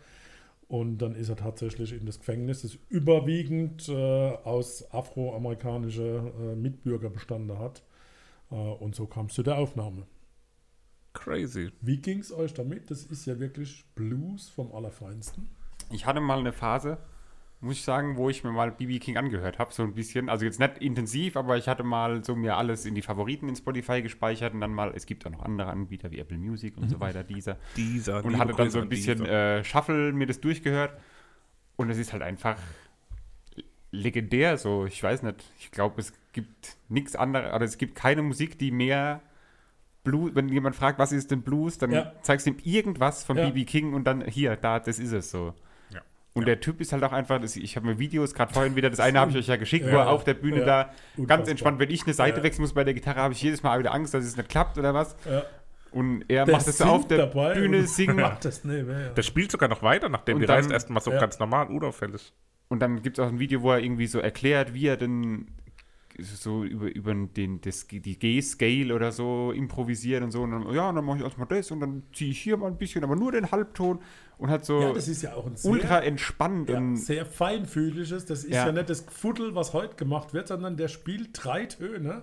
Und dann ist er tatsächlich in das Gefängnis, das überwiegend äh, aus afroamerikanischer äh, Mitbürger bestanden hat. Äh, und so kam es zu der Aufnahme. Crazy. Wie ging es euch damit? Das ist ja wirklich Blues vom Allerfeinsten. Ich hatte mal eine Phase, muss ich sagen, wo ich mir mal BB King angehört habe, so ein bisschen. Also jetzt nicht intensiv, aber ich hatte mal so mir alles in die Favoriten in Spotify gespeichert und dann mal, es gibt auch noch andere Anbieter wie Apple Music und so weiter, dieser. Dieser. Und hatte dann so ein bisschen äh, Shuffle mir das durchgehört. Und es ist halt einfach legendär so. Ich weiß nicht. Ich glaube, es gibt nichts anderes, oder es gibt keine Musik, die mehr Blues, wenn jemand fragt, was ist denn Blues, dann Ja. zeigst du ihm irgendwas von Ja. BB King und dann hier, da, das ist es so. Ja. Und der Typ ist halt auch einfach, das, ich habe mir Videos gerade vorhin wieder, das eine habe ich euch ja geschickt, wo Ja, er auf der Bühne ja. da ganz Unfassbar. entspannt, wenn ich eine Seite Ja. wechseln muss bei der Gitarre, habe ich jedes Mal wieder Angst, dass es nicht klappt oder was. Ja. Und er Der macht das singt auf der dabei Bühne, singen. Macht das nee, ja. Der spielt sogar noch weiter, nachdem Und die dann- Reise erstmal so ja. ganz normal, unauffällig. Und dann gibt es auch ein Video, wo er irgendwie so erklärt, wie er denn so über, über den, das, die G-Scale oder so improvisiert und so. Und dann, ja, und dann mache ich erstmal das und dann ziehe ich hier mal ein bisschen, aber nur den Halbton und hat so ja, das ist ja auch ein sehr, ultra entspannt. ja, sehr feinfühliges. Das ist ja. Ja. nicht das Fuddel, was heute gemacht wird, sondern der spielt drei Töne,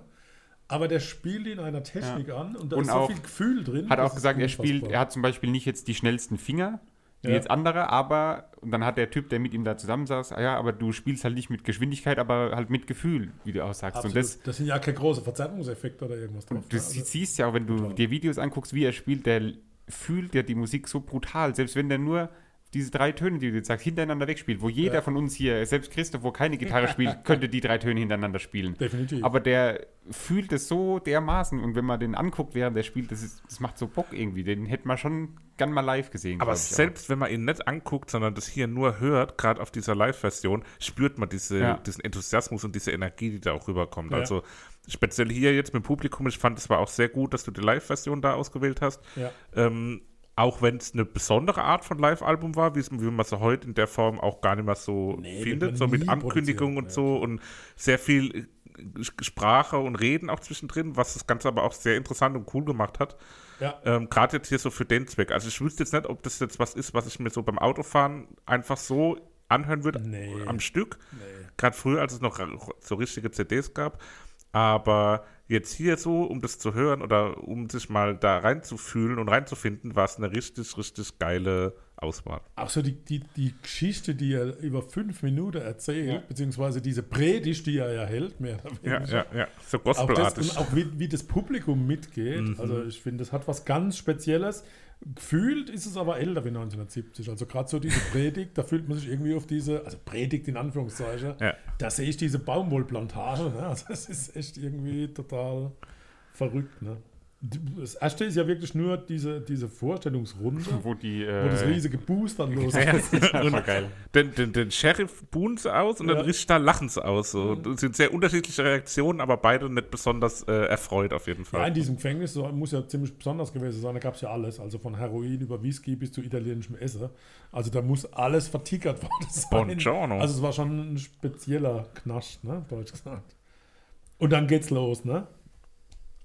aber der spielt in einer Technik an und da Und ist so viel Gefühl drin. hat auch gesagt, er spielt, er hat zum Beispiel nicht jetzt die schnellsten Finger, wie Ja. jetzt andere, aber, und dann hat der Typ, der mit ihm da zusammensaß, ah ja, aber du spielst halt nicht mit Geschwindigkeit, aber halt mit Gefühl, wie du auch sagst. Absolut. Und das, das sind ja keine große Verzerrungseffekte oder irgendwas drauf. Du ne? sie- siehst ja auch, wenn du total. dir Videos anguckst, wie er spielt, der fühlt ja die Musik so brutal. Selbst wenn der nur diese drei Töne, die du jetzt sagst, hintereinander wegspielt, wo jeder Ja. von uns hier, selbst Christoph, wo keine Gitarre spielt, könnte die drei Töne hintereinander spielen. Definitiv. Aber der fühlt es so dermaßen und wenn man den anguckt, während der spielt, das, ist, das macht so Bock irgendwie. Den hätte man schon gern mal live gesehen. Aber selbst wenn man ihn nicht anguckt, sondern das hier nur hört, gerade auf dieser Live-Version, spürt man diese, Ja. diesen Enthusiasmus und diese Energie, die da auch rüberkommt. Ja. Also speziell hier jetzt mit dem Publikum, ich fand es war auch sehr gut, dass du die Live-Version da ausgewählt hast. ja. Ähm, auch wenn es eine besondere Art von Live-Album war, wie man es heute in der Form auch gar nicht mehr so Nee, findet, so mit Ankündigungen und ja, so und sehr viel äh, Sprache und Reden auch zwischendrin, was das Ganze aber auch sehr interessant und cool gemacht hat. ja. Ähm, Gerade jetzt hier so für den Zweck. Also ich wüsste jetzt nicht, ob das jetzt was ist, was ich mir so beim Autofahren einfach so anhören würde Nee. am Stück. Nee. Gerade früher, als es noch so richtige CDs gab. Aber jetzt hier so, um das zu hören oder um sich mal da reinzufühlen und reinzufinden, war es eine richtig, richtig geile Auswahl. Auch so die, die, die Geschichte, die er über fünf Minuten erzählt, beziehungsweise diese Predigt, die er ja hält, mehr oder Ja, weniger. ja, ja. So Auch, das, gospelartig. und auch wie, wie das Publikum mitgeht. Mhm. Also ich finde, das hat was ganz Spezielles. Gefühlt ist es aber älter wie 1970. Also gerade so diese Predigt, da fühlt man sich irgendwie auf diese, also Predigt in Anführungszeichen, Ja. da sehe ich diese Baumwollplantage. Ne? Also das ist echt irgendwie total verrückt. Ne? Das erste ist ja wirklich nur diese, diese Vorstellungsrunde, Wo die. wo das Äh, riesige Boost dann los Ja, ist. das und war geil. den, den, den Sheriff buhen sie aus und Ja. den Richter lachen sie aus. So. Das sind sehr unterschiedliche Reaktionen, aber beide nicht besonders äh, erfreut auf jeden Ja, Fall. in diesem Gefängnis so, muss ja ziemlich besonders gewesen sein. Da gab es ja alles. Also von Heroin über Whisky bis zu italienischem Essen. Also da muss alles vertickert worden sein. Buongiorno. Also es war schon ein spezieller Knasch, ne? Deutsch gesagt. Und dann geht's los, ne?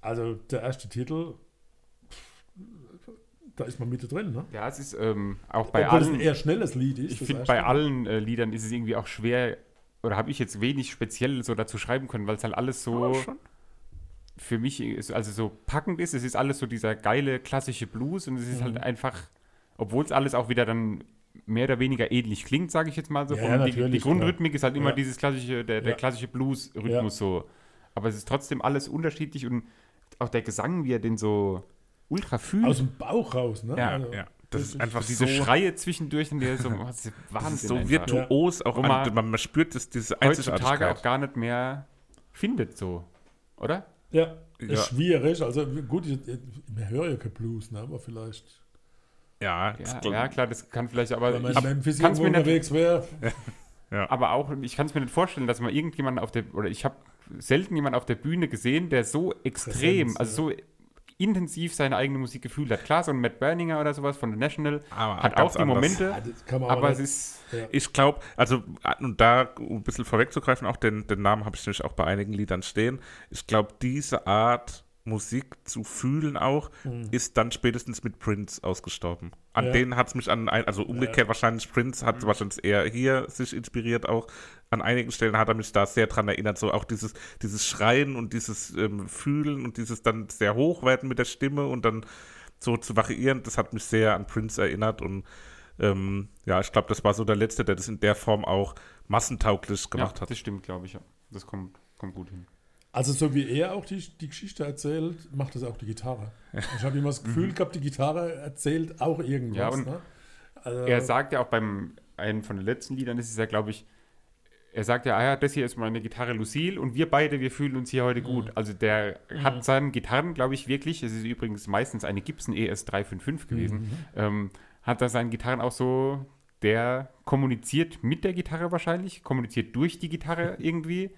Also der erste Titel, pff, da ist man mit drin, ne? Ja, es ist ähm, auch bei Obwohl es ein allen. eher schnelles Lied ist. Ich finde, bei allen äh, Liedern ist es irgendwie auch schwer, oder habe ich jetzt wenig speziell so dazu schreiben können, weil es halt alles so Oh, schon. für mich ist, also so packend ist. Es ist alles so dieser geile klassische Blues und es ist Mhm. halt einfach, obwohl es alles auch wieder dann mehr oder weniger ähnlich klingt, sage ich jetzt mal so. Ja, die, die Grundrhythmik ist halt immer Ja. dieses klassische, der, der Ja. klassische Blues-Rhythmus Ja. so. Aber es ist trotzdem alles unterschiedlich und auch der Gesang, wie er den so ultra fühlt. Aus dem Bauch raus, ne? Ja, also, Ja, das ist einfach diese so, Schreie zwischendurch und der so, oh, das ist Wahnsinn. das ist so virtuos, auch Wo an, man man, man spürt das, diese Heutzutage Einzigartigkeit. auch gar nicht mehr findet so, oder? Ja, Ja. ist schwierig. Also gut, ich, ich, ich höre ja kein Blues, ne? aber vielleicht, Ja, das Ja, ja klar, das kann vielleicht, aber wenn man ich in nicht, unterwegs wäre, aber auch, ich kann es mir nicht vorstellen, dass man irgendjemanden auf der, oder ich habe selten jemanden auf der Bühne gesehen, der so extrem, Präsenz, also so intensiv seine eigene Musik gefühlt hat. Klar, so ein Matt Berninger oder sowas von The National Aber hat auch die anders. Momente, ja, man aber nicht- es ist, ja. Ich glaube, also, und da, um ein bisschen vorwegzugreifen, auch den, den Namen habe ich nämlich auch bei einigen Liedern stehen. Ich glaube, diese Art Musik zu fühlen auch, ist dann spätestens mit Prince ausgestorben. An Ja. denen hat es mich an, ein, also umgekehrt wahrscheinlich, Prince hat wahrscheinlich eher hier sich inspiriert auch. An einigen Stellen hat er mich da sehr dran erinnert, so auch dieses, dieses Schreien und dieses ähm, Fühlen und dieses dann sehr hochwerden mit der Stimme und dann so zu variieren, das hat mich sehr an Prince erinnert und ähm, ja, ich glaube, das war so der Letzte, der das in der Form auch massentauglich gemacht ja, hat. das stimmt, glaube ich. Ja. Das kommt, kommt gut hin. Also so wie er auch die, die Geschichte erzählt, macht das auch die Gitarre. Ich habe immer das Gefühl gehabt, die Gitarre erzählt auch irgendwas. Ja, ne? also, Er sagt ja auch beim einem von den letzten Liedern, das ist ja, glaube ich, er sagt ja, ah ja, das hier ist meine Gitarre Lucille und wir beide, wir fühlen uns hier heute gut. Also der hat seinen Gitarren, glaube ich, wirklich, es ist übrigens meistens eine Gibson E ES 355 gewesen, ähm, hat er seinen Gitarren auch so, der kommuniziert mit der Gitarre wahrscheinlich, kommuniziert durch die Gitarre irgendwie.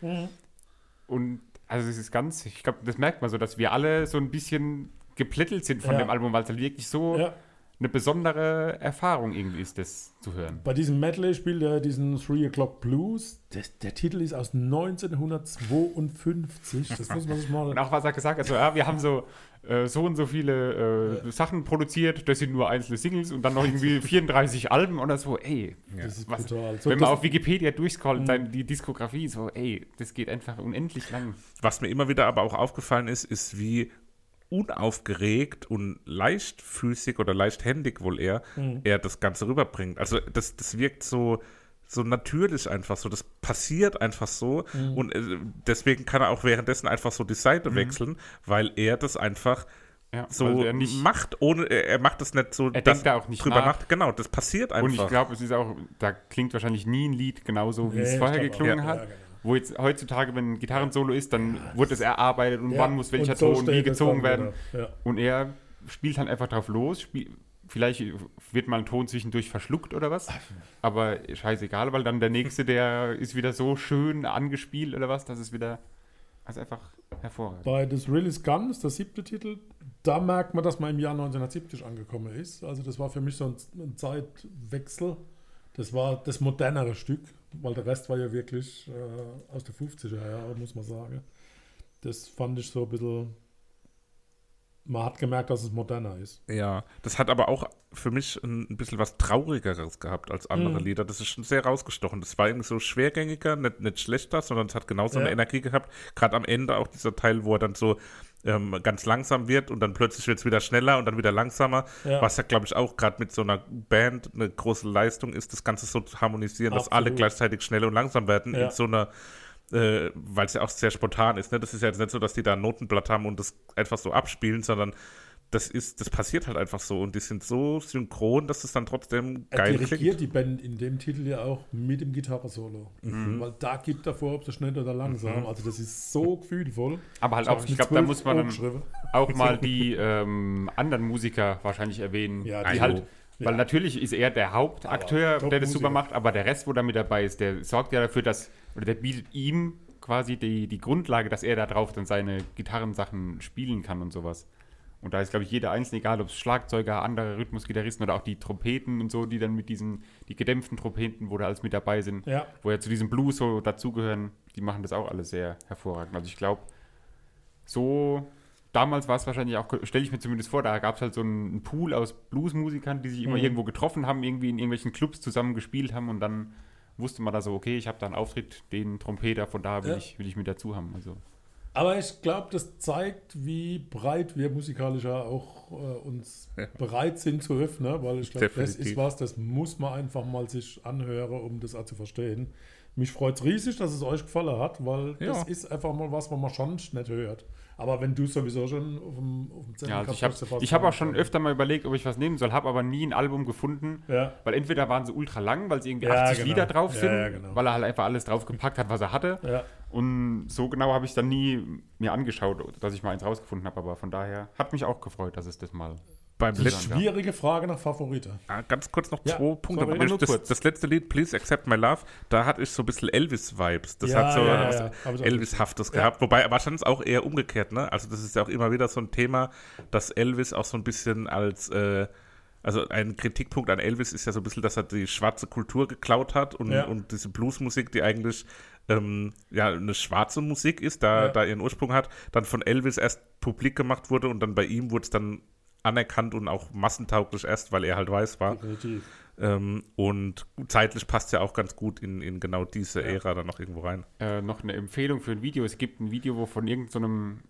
Und also es ist ganz, ich glaube, das merkt man so, dass wir alle so ein bisschen geplättelt sind von Ja. dem Album, weil es halt wirklich so ja, eine besondere Erfahrung irgendwie ist, das zu hören. bei diesem Medley spielt er diesen Three O'Clock Blues. Das, der Titel ist aus 1952. Das muss man sich mal. Und auch was er gesagt hat, so, ja, wir haben so, äh, so und so viele äh, Sachen produziert, das sind nur einzelne Singles und dann noch irgendwie 34 Alben oder so, ey. das ist was- brutal. So, Wenn man auf Wikipedia durchscrollt, dann die Diskografie, so, ey, das geht einfach unendlich lang. Was mir immer wieder aber auch aufgefallen ist, ist, wie unaufgeregt und leichtfüßig oder leichthändig wohl er, Mhm. er das Ganze rüberbringt. Also das, das wirkt so, so natürlich einfach so. Das passiert einfach so. Mhm. Und äh, deswegen kann er auch währenddessen einfach so die Seite wechseln, weil er das einfach Ja, so er nicht, macht, ohne, er er macht das nicht so, Er dass denkt da auch nicht drüber nach. nach. Genau, das passiert einfach. und ich glaube, es ist auch, da klingt wahrscheinlich nie ein Lied genauso, wie Nee, es vorher geklungen Ja, hat. ja, genau. Wo jetzt heutzutage, wenn ein Gitarrensolo ist, dann wird es erarbeitet und Ja, wann muss welcher und so Ton wie gezogen werden. Und er spielt dann einfach drauf los. Spiel, vielleicht wird mal ein Ton zwischendurch verschluckt oder was. Aber scheißegal, weil dann der nächste, der ist wieder so schön angespielt oder was, dass es wieder. Also einfach hervorragend. Bei Das Real is Gun ist der siebte Titel. Da merkt man, dass man im Jahr 1970 angekommen ist. Also das war für mich so ein, ein Zeitwechsel. Das war das modernere Stück, weil der Rest war ja wirklich äh, aus den 50er Jahren, muss man sagen. Das fand ich so ein bisschen. Man hat gemerkt, dass es moderner ist. Ja, das hat aber auch für mich ein, ein bisschen was Traurigeres gehabt als andere Mhm. Lieder. Das ist schon sehr rausgestochen. Das war irgendwie so schwergängiger, nicht, nicht schlechter, sondern es hat genauso Ja. eine Energie gehabt. Gerade am Ende auch dieser Teil, wo er dann so ähm, ganz langsam wird und dann plötzlich wird es wieder schneller und dann wieder langsamer. Ja. Was ja, glaube ich, auch gerade mit so einer Band eine große Leistung ist, das Ganze so zu harmonisieren, dass alle Absolut. gleichzeitig schnell und langsam werden Ja. in so einer äh, weil es ja auch sehr spontan ist. Ne? Das ist ja jetzt nicht so, dass die da ein Notenblatt haben und das einfach so abspielen, sondern das ist, das passiert halt einfach so und die sind so synchron, dass es dann trotzdem Er geil dirigiert klingt. die Band in dem Titel ja auch mit dem Gitarrensolo. Weil da gibt er vor, ob es schnell oder langsam. Also das ist so gefühlvoll. Aber halt auch, ich glaube, da 12 muss man auch mal die ähm, anderen Musiker wahrscheinlich erwähnen. Ja, die die- halt, weil ja. natürlich ist er der Hauptakteur, Aber der das super macht, aber der Rest, wo da mit dabei ist, der sorgt ja dafür, dass, oder der bietet ihm quasi die, die Grundlage, dass er da drauf dann seine Gitarrensachen spielen kann und sowas. Und da ist, glaube ich, jeder Einzelne, egal ob es Schlagzeuger, andere Rhythmusgitarristen oder auch die Trompeten und so, die dann mit diesen, die gedämpften Trompeten, wo da alles mit dabei sind, Ja. wo ja zu diesem Blues so dazugehören, die machen das auch alles sehr hervorragend. Also ich glaube, so damals war es wahrscheinlich auch, stelle ich mir zumindest vor, da gab es halt so einen Pool aus Bluesmusikern, die sich immer Mhm. irgendwo getroffen haben, irgendwie in irgendwelchen Clubs zusammen gespielt haben und dann wusste man da so, okay, ich habe da einen Auftritt, den Trompeter, von da will, Ja. ich, will ich mit dazu haben. Also Aber ich glaube, das zeigt, wie breit wir musikalischer auch äh, uns Ja. bereit sind zu öffnen, weil ich glaube, das ist was, das muss man einfach mal sich anhören, um das auch zu verstehen. Mich freut es riesig, dass es euch gefallen hat, weil Ja. das ist einfach mal was, was man schon nicht hört. Aber wenn du sowieso schon auf dem, auf dem Zettel ja, also ich habe hab auch schon öfter mal überlegt, ob ich was nehmen soll, habe aber nie ein Album gefunden, Ja, weil entweder waren sie ultra lang, weil sie irgendwie Ja, 80 genau. Lieder drauf sind, ja, genau. weil er halt einfach alles draufgepackt hat, was er hatte. Und so genau habe ich dann nie mir angeschaut, dass ich mal eins rausgefunden habe. Aber von daher hat mich auch gefreut, dass es das mal. Beim letzten, Schwierige Frage nach Favorite. ah, ganz kurz noch Ja, zwei Punkte. sorry. Das, das, letzte Lied, Please Accept My Love, da hatte ich so ein bisschen Elvis-Vibes. Das Ja, hat so ja, ja, was Elvis-haftes Ja. gehabt. Wobei wahrscheinlich auch eher umgekehrt, ne? Also das ist ja auch immer wieder so ein Thema, dass Elvis auch so ein bisschen als äh, also ein Kritikpunkt an Elvis ist ja so ein bisschen, dass er die schwarze Kultur geklaut hat und, Ja. und diese Bluesmusik, die eigentlich ähm, ja eine schwarze Musik ist, da, Ja. da ihren Ursprung hat, dann von Elvis erst publik gemacht wurde und dann bei ihm wurde es dann anerkannt und auch massentauglich erst, weil er halt weiß war. Definitiv. Ähm, und zeitlich passt ja auch ganz gut in, in genau diese Ja. Ära dann noch irgendwo rein. Äh, noch eine Empfehlung für ein Video. Es gibt ein Video, wo von irgendeinem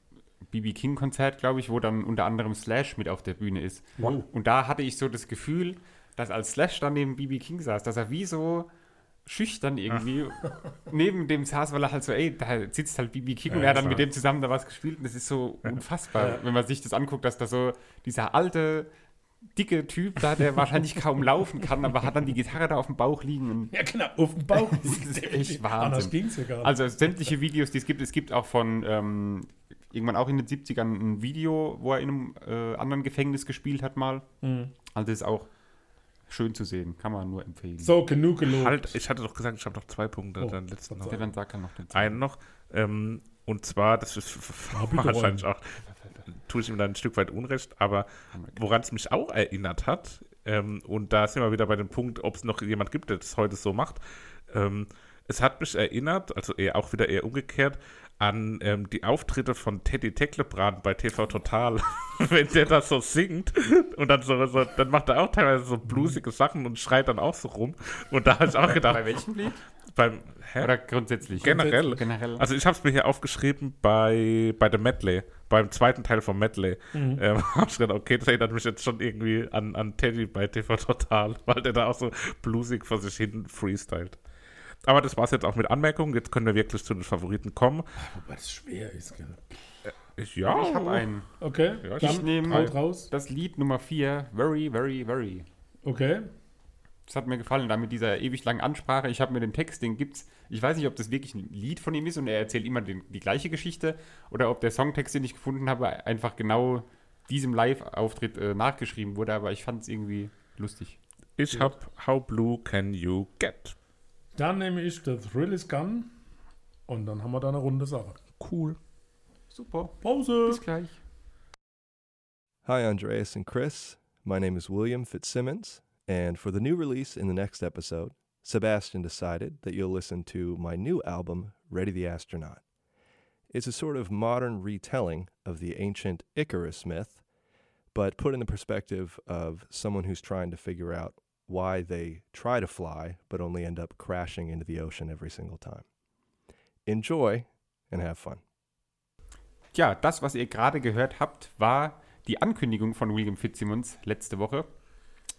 BB King-Konzert, glaube ich, wo dann unter anderem Slash mit auf der Bühne ist. Wow. Und da hatte ich so das Gefühl, dass als Slash dann neben BB King saß, dass er wie so schüchtern irgendwie neben dem saß, weil er halt so, ey, da sitzt halt BB King Ja, und er hat dann klar. mit dem zusammen da was gespielt und das ist so unfassbar, Ja. wenn man sich das anguckt, dass da so dieser alte, dicke Typ da, der wahrscheinlich kaum laufen kann, aber hat dann die Gitarre da auf dem Bauch liegen Ja, genau, auf dem Bauch. Das ist echt Wahnsinn. ja also sämtliche Videos, die es gibt, es gibt auch von ähm, irgendwann auch in den 70ern ein Video, wo er in einem äh, anderen Gefängnis gespielt hat mal. Mhm. Also das ist auch schön zu sehen, kann man nur empfehlen. So, genug gelobt. Halt, ich hatte doch gesagt, ich habe noch zwei Punkte, Oh, dann letzten noch. Ja, dann sag er noch dazu. Einen noch. Ähm, und zwar, das ist bitte, wahrscheinlich auch, tue ich ihm dann ein Stück weit Unrecht, aber woran es mich auch erinnert hat, ähm, und da sind wir wieder bei dem Punkt, ob es noch jemand gibt, der das heute so macht. Ähm, es hat mich erinnert, also eher auch wieder eher umgekehrt, an ähm, die Auftritte von Teddy Tecklebrand bei TV Total. Wenn der das so singt und dann so, so, dann macht er auch teilweise so blusige Sachen und schreit dann auch so rum. Und da habe ich auch gedacht, Bei welchem Lied? beim, hä? Oder grundsätzlich? Generell. Generell. Also ich habe es mir hier aufgeschrieben bei, bei dem Medley, beim zweiten Teil vom Medley. Mhm. Ähm, hab ich gedacht, okay, das erinnert mich jetzt schon irgendwie an, an Teddy bei TV Total, weil der da auch so bluesig vor sich hin freestylt. Aber das war's jetzt auch mit Anmerkungen. Jetzt können wir wirklich zu den Favoriten kommen. Wobei das schwer ist, gell? Ich, ja, ich habe einen. Okay, Ja, ich nehme- raus. Das Lied Nummer 4, Very, Very, Very. Okay. Das hat mir gefallen, da mit dieser ewig langen Ansprache. Ich habe mir den Text, den gibt's. Ich weiß nicht, ob das wirklich ein Lied von ihm ist und er erzählt immer den, die gleiche Geschichte oder ob der Songtext, den ich gefunden habe, einfach genau diesem Live-Auftritt äh, nachgeschrieben wurde, aber ich fand es irgendwie lustig. Ich habe How Blue Can You Get? Dann nehme ich The Thrill is Gone und dann haben wir da eine runde Sache. Cool. Super, Pause. bis gleich. Hi, Andreas and Chris. My name is William Fitzsimmons, and for the new release in the next episode, Sebastian decided that you'll listen to my new album, Ready the Astronaut. It's a sort of modern retelling of the ancient Icarus myth, but put in the perspective of someone who's trying to figure out why they try to fly but only end up crashing into the ocean every single time. Enjoy and have fun. Ja, das, was ihr gerade gehört habt, war die Ankündigung von William Fitzsimmons letzte Woche.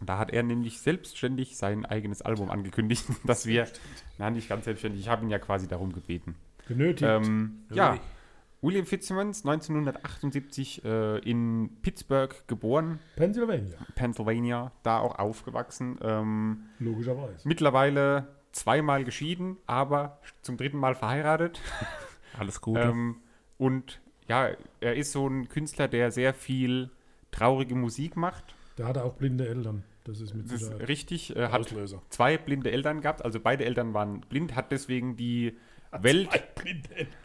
Da hat er nämlich selbstständig sein eigenes Album angekündigt, dass wir, nein, nicht ganz selbstständig, ich habe ihn ja quasi darum gebeten. Genötigt. Ähm, ja, William Fitzsimmons, 1978 äh, in Pittsburgh geboren, Pennsylvania, Pennsylvania, da auch aufgewachsen. Ähm, logischerweise. mittlerweile zweimal geschieden, aber zum dritten Mal verheiratet. Alles Gute. Ähm, und ja, er ist so ein Künstler, der sehr viel traurige Musik macht. Der hatte auch blinde Eltern. Das ist mit Das ist richtig. Äh, hat Auslöser. zwei blinde Eltern gehabt, also beide Eltern waren blind, hat deswegen die Welt. Zwei blinde Eltern.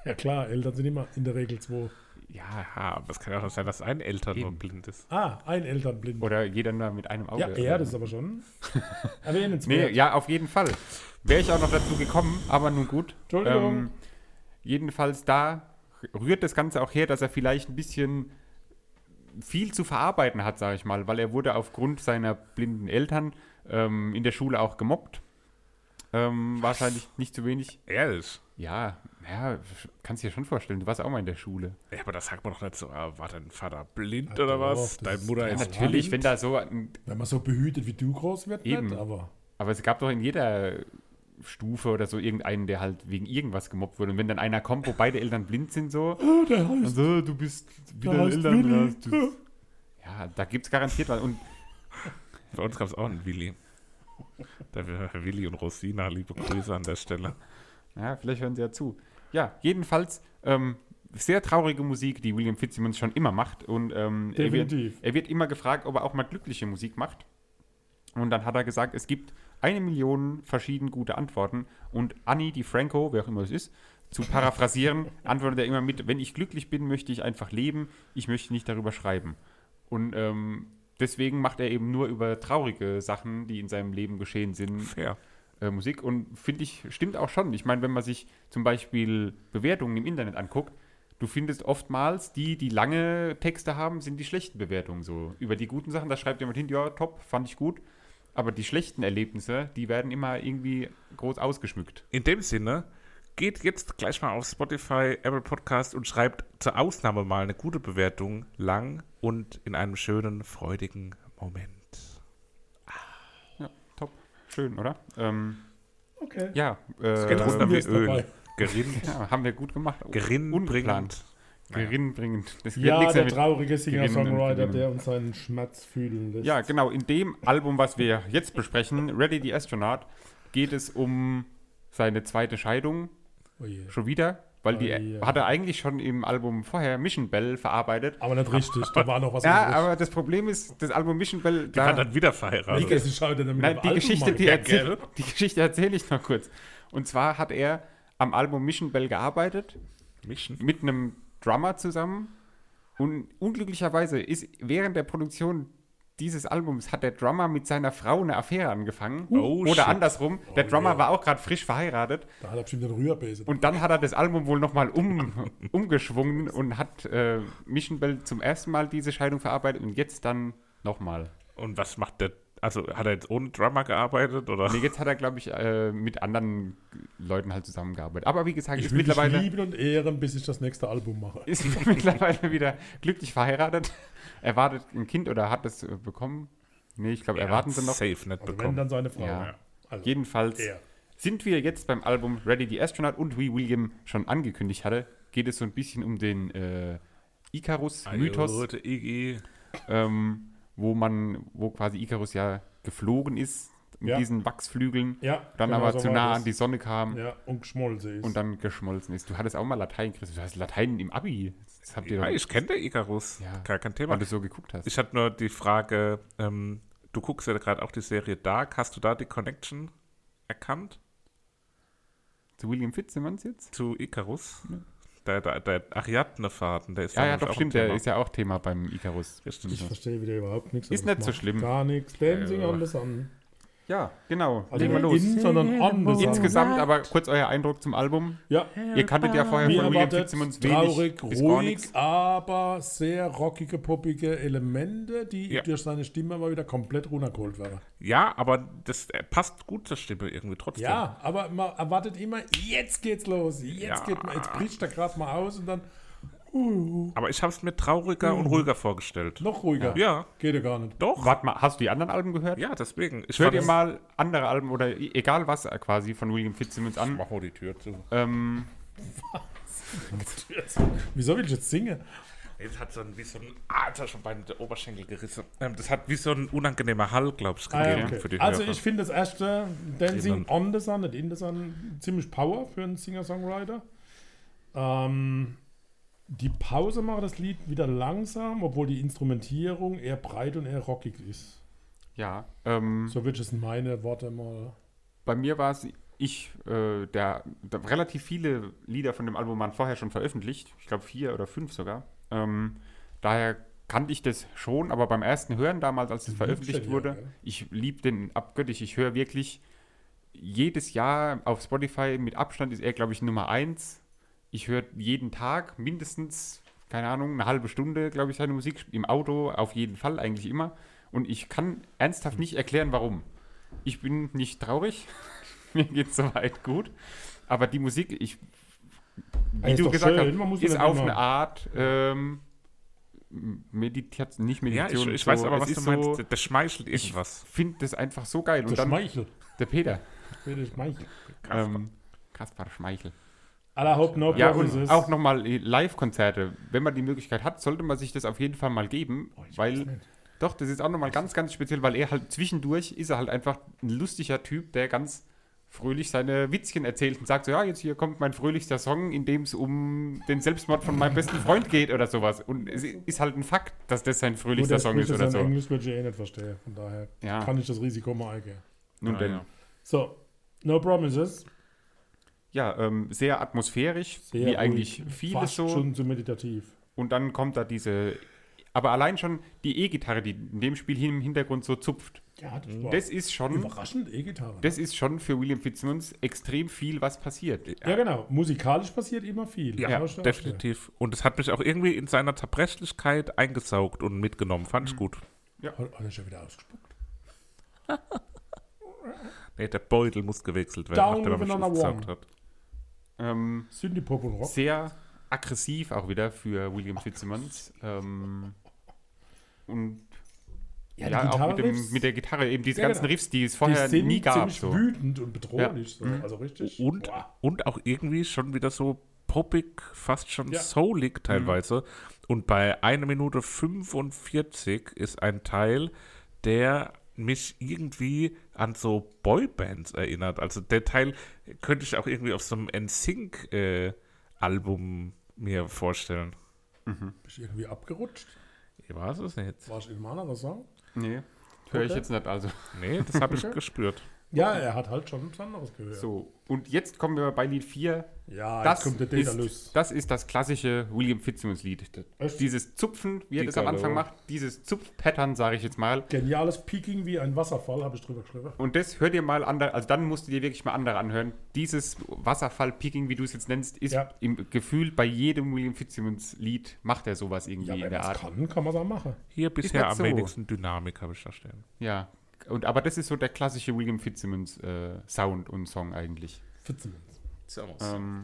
Ja klar, Eltern sind immer in der Regel zwei. ja, aber es kann ja auch sein, dass ein Eltern nur Eben. blind ist. Ah, ein Eltern blind. Oder jeder nur mit einem Auge. ja, er, das ist aber schon Nee, erwähnenswert. ja, auf jeden Fall. Wäre ich auch noch dazu gekommen, aber nun gut. Entschuldigung. Ähm, jedenfalls da rührt das Ganze auch her, dass er vielleicht ein bisschen viel zu verarbeiten hat, sage ich mal, weil er wurde aufgrund seiner blinden Eltern ähm, in der Schule auch gemobbt. Ähm, wahrscheinlich nicht zu wenig. Ehrlich. Ja, ja, kannst du dir schon vorstellen, du warst auch mal in der Schule. Ja, aber das sagt man doch nicht so, ah, war dein Vater blind Ja, oder doch, was? Deine ist- Mutter ja, ist Natürlich, wenn blind? da so ein, Wenn man so behütet wie du groß wird, Eben. nicht, aber Aber es gab doch in jeder Stufe oder so irgendeinen, der halt wegen irgendwas gemobbt wurde. Und wenn dann einer kommt, wo beide Eltern blind sind, so, oh, der heißt, also, du bist der heißt Willi. du, ja, da gibt es garantiert was. Und Bei uns gab es auch einen Willi. Da wäre Willi und Rosina, liebe Grüße an der Stelle. ja, vielleicht hören sie ja zu. Ja, jedenfalls ähm, sehr traurige Musik, die William Fitzsimmons schon immer macht. Und ähm, er, wird, er wird immer gefragt, ob er auch mal glückliche Musik macht. Und dann hat er gesagt, es gibt eine Million verschieden gute Antworten. Und Annie die Franco, wer auch immer es ist, zu paraphrasieren, antwortet er immer mit, wenn ich glücklich bin, möchte ich einfach leben, ich möchte nicht darüber schreiben. Und ähm, deswegen macht er eben nur über traurige Sachen, die in seinem Leben geschehen sind, Fair. äh, Musik. Und finde ich, stimmt auch schon. Ich meine, wenn man sich zum Beispiel Bewertungen im Internet anguckt, du findest oftmals die, die lange Texte haben, sind die schlechten Bewertungen so. Über die guten Sachen, da schreibt jemand hin, ja, top, fand ich gut. Aber die schlechten Erlebnisse, die werden immer irgendwie groß ausgeschmückt. In dem Sinne, geht jetzt gleich mal auf Spotify, Apple Podcast und schreibt zur Ausnahme mal eine gute Bewertung, lang und in einem schönen, freudigen Moment. Ja, top. Schön, oder? Ähm, Okay. ja, äh, geht runter wie Öl. dabei. Gerinnt, ja, haben wir gut gemacht. gerinnbringend. Gerinnbringend. Das Ja, der traurige Singer-Songwriter, der uns seinen Schmerz fühlen lässt. Ja, genau. In dem Album, was wir jetzt besprechen, Ready the Astronaut, geht es um seine zweite Scheidung. Oh je. Schon wieder. Weil die je. hat er eigentlich schon im Album vorher Mission Bell verarbeitet. Aber nicht richtig, da war noch was Ja, anderes. aber das Problem ist, das Album Mission Bell, Die da, dann wieder verheiratet. Er mit nein, die Geschichte, die, Ja, erzähl, die Geschichte erzähle ich noch kurz. Und zwar hat er am Album Mission Bell gearbeitet Mission. mit einem Drummer zusammen und unglücklicherweise ist während der Produktion dieses Albums hat der Drummer mit seiner Frau eine Affäre angefangen. Oh, Oder shit. andersrum, der Drummer yeah. war auch gerade frisch verheiratet Da hat er bestimmt den Rührbesen. und dann hat er das Album wohl nochmal um, umgeschwungen und hat äh, Mission Bell zum ersten Mal diese Scheidung verarbeitet und jetzt dann nochmal. Und was macht der? Also hat er jetzt ohne Drummer gearbeitet oder? Nee, jetzt hat er, glaube ich, äh, mit anderen Leuten halt zusammengearbeitet. Aber wie gesagt, ich ist will dich mittlerweile, lieben und ehren, bis ich das nächste Album mache. ist mittlerweile wieder glücklich verheiratet. Er wartet ein Kind oder hat es äh, bekommen. Nee, ich glaube, erwarten sie noch. Safe nicht Also wenn bekommen. dann seine Frau. Ja. Also, Jedenfalls er. sind wir jetzt beim Album Ready the Astronaut und wie William schon angekündigt hatte, geht es so ein bisschen um den äh, Icarus-Mythos, ähm, wo man, wo quasi Icarus ja geflogen ist mit Ja. diesen Wachsflügeln, Ja, dann genau aber so zu nah an die Sonne kam Ja, und geschmolzen ist. und dann geschmolzen ist. Du hattest auch mal Latein, Chris. Du hast Latein im Abi. Das habt ihr Ja, doch, ich kenne den Icarus. Ja. Gar kein Thema. weil du so geguckt hast. Ich hatte nur die Frage, ähm, du guckst ja gerade auch die Serie Dark. Hast du da die Connection erkannt Zu William Fitzsimmons jetzt? zu Icarus? Der, der, der Ariadne-Faden, der ist Ja, ja, doch, auch stimmt. Der Thema. ist ja auch Thema beim Icarus. Ich verstehe wieder überhaupt nichts. Ist aber nicht so schlimm. Gar nichts. Dancing Ja. on the Sun. Ja, genau. Also Legen wir nicht los. in, sondern on the. Insgesamt aber kurz euer Eindruck zum Album. Ja, Ihr kanntet ja vorher wie von William erwartet, Fitzsimmons wenig traurig, bis ruhig, aber sehr rockige, poppige Elemente, die Ja. durch seine Stimme mal wieder komplett runtergeholt werden. Ja, aber das passt gut zur Stimme irgendwie trotzdem. Ja, aber man erwartet immer, jetzt geht's los, jetzt Ja. geht man, jetzt bricht er gerade mal aus und dann Aber ich habe es mir trauriger und ruhiger vorgestellt. noch ruhiger. Ja, Geht ja gar nicht. doch. Warte mal, hast du die anderen Alben gehört? Ja, deswegen. Ich ihr es- mal andere Alben oder e- egal was äh, quasi von William Fitzsimmons an. Mach mal die Tür zu. Ähm, Wieso will ich jetzt singen? Es hat so ein, wie so ein, ah, jetzt hat schon bei der Oberschenkel gerissen. Ähm, das hat wie so ein unangenehmer Hall, glaube ich, Ah, gegeben okay. für die Also Hörer. ich finde das erste Dancing on the Sun, nicht in the Sun, ziemlich Power für einen Singer-Songwriter. Ähm, die Pause macht das Lied wieder langsam, obwohl die Instrumentierung eher breit und eher rockig ist. Ja, ähm, So ich es in meine Worte mal. bei mir war es, ich, äh, der, der, relativ viele Lieder von dem Album waren vorher schon veröffentlicht. Ich glaube vier oder fünf sogar. Ähm, daher kannte ich das schon, aber beim ersten Hören damals, als es veröffentlicht ja, wurde, gell? ich liebe den abgöttisch. Ich höre wirklich jedes Jahr auf Spotify mit Abstand ist er, glaube ich, Nummer eins. Ich höre jeden Tag mindestens, keine Ahnung, eine halbe Stunde, glaube ich, seine Musik. Im Auto auf jeden Fall, eigentlich immer. Und ich kann ernsthaft nicht erklären, warum. Ich bin nicht traurig. Mir geht soweit gut. Aber die Musik, ich, wie ist du gesagt schön, man muss hast, ja ist auf eine Art ähm, Meditation, nicht ja, Meditation. ich, ich so, weiß aber, es was du meinst. so- der schmeichelt ich irgendwas. finde das einfach so geil. Der dann Schmeichel. der Peter. Der Schmeichel. Ähm, Kaspar Schmeichel. Aller Hope No Ja, Promises. und auch nochmal Live-Konzerte. Wenn man die Möglichkeit hat, sollte man sich das auf jeden Fall mal geben, Oh, weil doch, das ist auch nochmal ganz, ganz speziell, weil er halt zwischendurch ist er halt einfach ein lustiger Typ, der ganz fröhlich seine Witzchen erzählt und sagt so, ja, jetzt hier kommt mein fröhlichster Song, in dem es um den Selbstmord von meinem besten Freund geht oder sowas. Und es ist halt ein Fakt, dass das sein fröhlichster Song ist das oder so. Englisch, würde ich eh nicht verstehen. Von daher Ja. kann ich das Risiko mal eingehen. Nun denn. ja. So, No Promises. Ja, ähm, sehr atmosphärisch, Sehr wie eigentlich vieles Fast so. schon zu meditativ. Und dann kommt da diese, aber allein schon die E-Gitarre, die in dem Spiel hier im Hintergrund so zupft. Ja, das war Das ist schon, überraschend E-Gitarre. das ist schon für William Fitzsimmons extrem viel, was passiert. Ja, genau. Musikalisch passiert immer viel. Ja, ist definitiv. Und es hat mich auch irgendwie in seiner Zerbrechlichkeit eingesaugt und mitgenommen. Fand Mhm. ich gut. Hat hat er schon wieder ausgespuckt? Nee, der Beutel muss gewechselt werden, Down nachdem er mich one. hat. Ähm, Synthie Pop und Rock. sehr aggressiv auch wieder für William Fitzsimmons. Ähm, und Ja, die ja, auch mit, dem, mit der Gitarre, eben diese Ja, ganzen genau. Riffs, die es die vorher sind nie gab. ziemlich So. wütend und bedrohlich. So. Also richtig. Und, und auch irgendwie schon wieder so poppig, fast schon Ja. soulig teilweise. Und bei 1 Minute 45 ist ein Teil, der mich irgendwie an so Boybands erinnert. Also der Teil könnte ich auch irgendwie auf so einem NSYNC-Album mir vorstellen. Bin ich irgendwie abgerutscht? Ich weiß es nicht. War ich in einem anderen Song? Nee, höre ich Okay. jetzt nicht. Also. Nee, das habe ich Okay. gespürt. Ja, er hat halt schon was anderes gehört. So, und jetzt kommen wir bei Lied 4. Ja, Das jetzt kommt der ist, Daedalus. das ist das klassische William Fitzsimmons-Lied. Dieses Zupfen, wie er das am. Anfang macht, dieses Zupf-Pattern, sage ich jetzt mal. Geniales Peaking wie ein Wasserfall, habe ich drüber geschrieben. Und das hört ihr mal andere, also dann musst du dir wirklich mal andere anhören. Dieses Wasserfall-Picking, wie du es jetzt nennst, ist Ja. im Gefühl bei jedem William Fitzsimmons-Lied macht er sowas irgendwie Ja, in der Art. kann, kann man es auch machen. Hier bisher am so. wenigsten Dynamik habe ich da stehen. Ja. Und, aber das ist so der klassische William Fitzsimmons äh, Sound und Song eigentlich. Fitzsimmons. Ähm,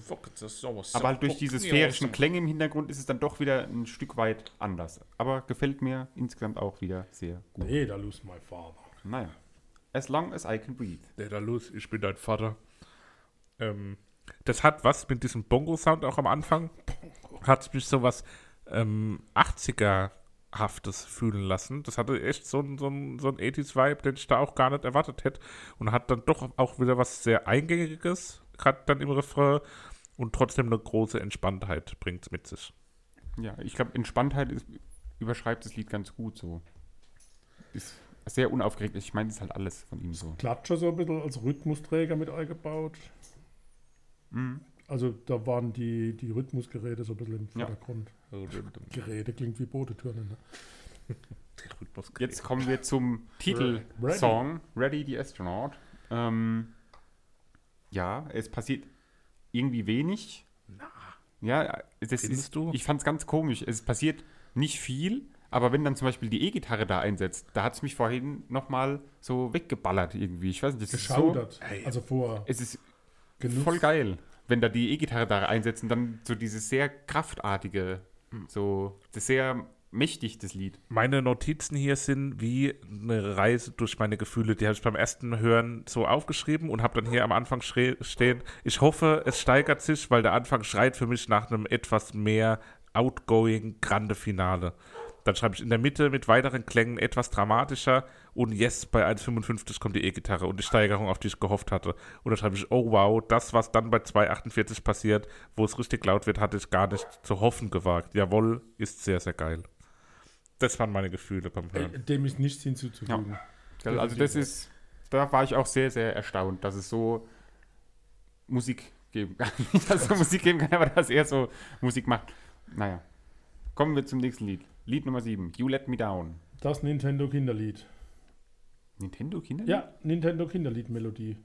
aber halt durch diese sphärischen Klänge im Hintergrund ist es dann doch wieder ein Stück weit anders. Aber gefällt mir insgesamt auch wieder sehr gut. Nee, da lose my father. Naja. As long as I can breathe. Nee, da los, ich bin dein Vater. Ähm, das hat was mit diesem Bongo-Sound auch am Anfang. Hat mich sowas ähm, 80er Haftes fühlen lassen. Das hatte echt so einen so einen, so ein 80s-Vibe, den ich da auch gar nicht erwartet hätte. Und hat dann doch auch wieder was sehr Eingängiges, gerade dann im Refrain und trotzdem eine große Entspanntheit bringt es mit sich. Ja, ich glaube, Entspanntheit ist, überschreibt das Lied ganz gut so. Ist sehr unaufgeregt. Ich meine, das ist halt alles von ihm so. Klatscher so ein bisschen als Rhythmusträger mit eingebaut. Mhm. Also da waren die, die Rhythmusgeräte so ein bisschen im Ja. Vordergrund. Also, der, Geräte klingt wie Bootetürne. Ne? Jetzt kommen wir zum Titelsong, Ready the Astronaut. Ähm, ja, es passiert irgendwie wenig. Ja, das ist, du? ich fand es ganz komisch. Es passiert nicht viel, aber wenn dann zum Beispiel die E-Gitarre da einsetzt, da hat es mich vorhin nochmal so weggeballert irgendwie. Ich weiß nicht, das ist so, Geschaudert. Ey. Also vor es ist Genuss. voll geil, wenn da die E-Gitarre da einsetzt und dann so dieses sehr kraftartige, so das sehr mächtig, das Lied. Meine Notizen hier sind wie eine Reise durch meine Gefühle. Die habe ich beim ersten Hören so aufgeschrieben und habe dann hier am Anfang stehen. Ich hoffe, es steigert sich, weil der Anfang schreit für mich nach einem etwas mehr outgoing grande Finale. Dann schreibe ich in der Mitte mit weiteren Klängen etwas dramatischer und yes, bei 1,55 kommt die E-Gitarre und die Steigerung, auf die ich gehofft hatte. Und dann schreibe ich, oh wow, das, was dann bei 2,48 passiert, wo es richtig laut wird, hatte ich gar nicht zu hoffen gewagt. Jawohl, ist sehr, sehr geil. Das waren meine Gefühle beim Hören. Äh, Dem ist nichts hinzuzufügen. Gell, Also das ist, da war ich auch sehr, sehr erstaunt, dass es so Musik geben kann. Nicht, dass es so Musik geben kann, aber dass er so Musik macht. Naja. Kommen wir zum nächsten Lied. Lied Nummer 7. You Let Me Down. Das Nintendo Kinderlied. Nintendo Kinder? Ja, Nintendo Kinderlied-Melodie.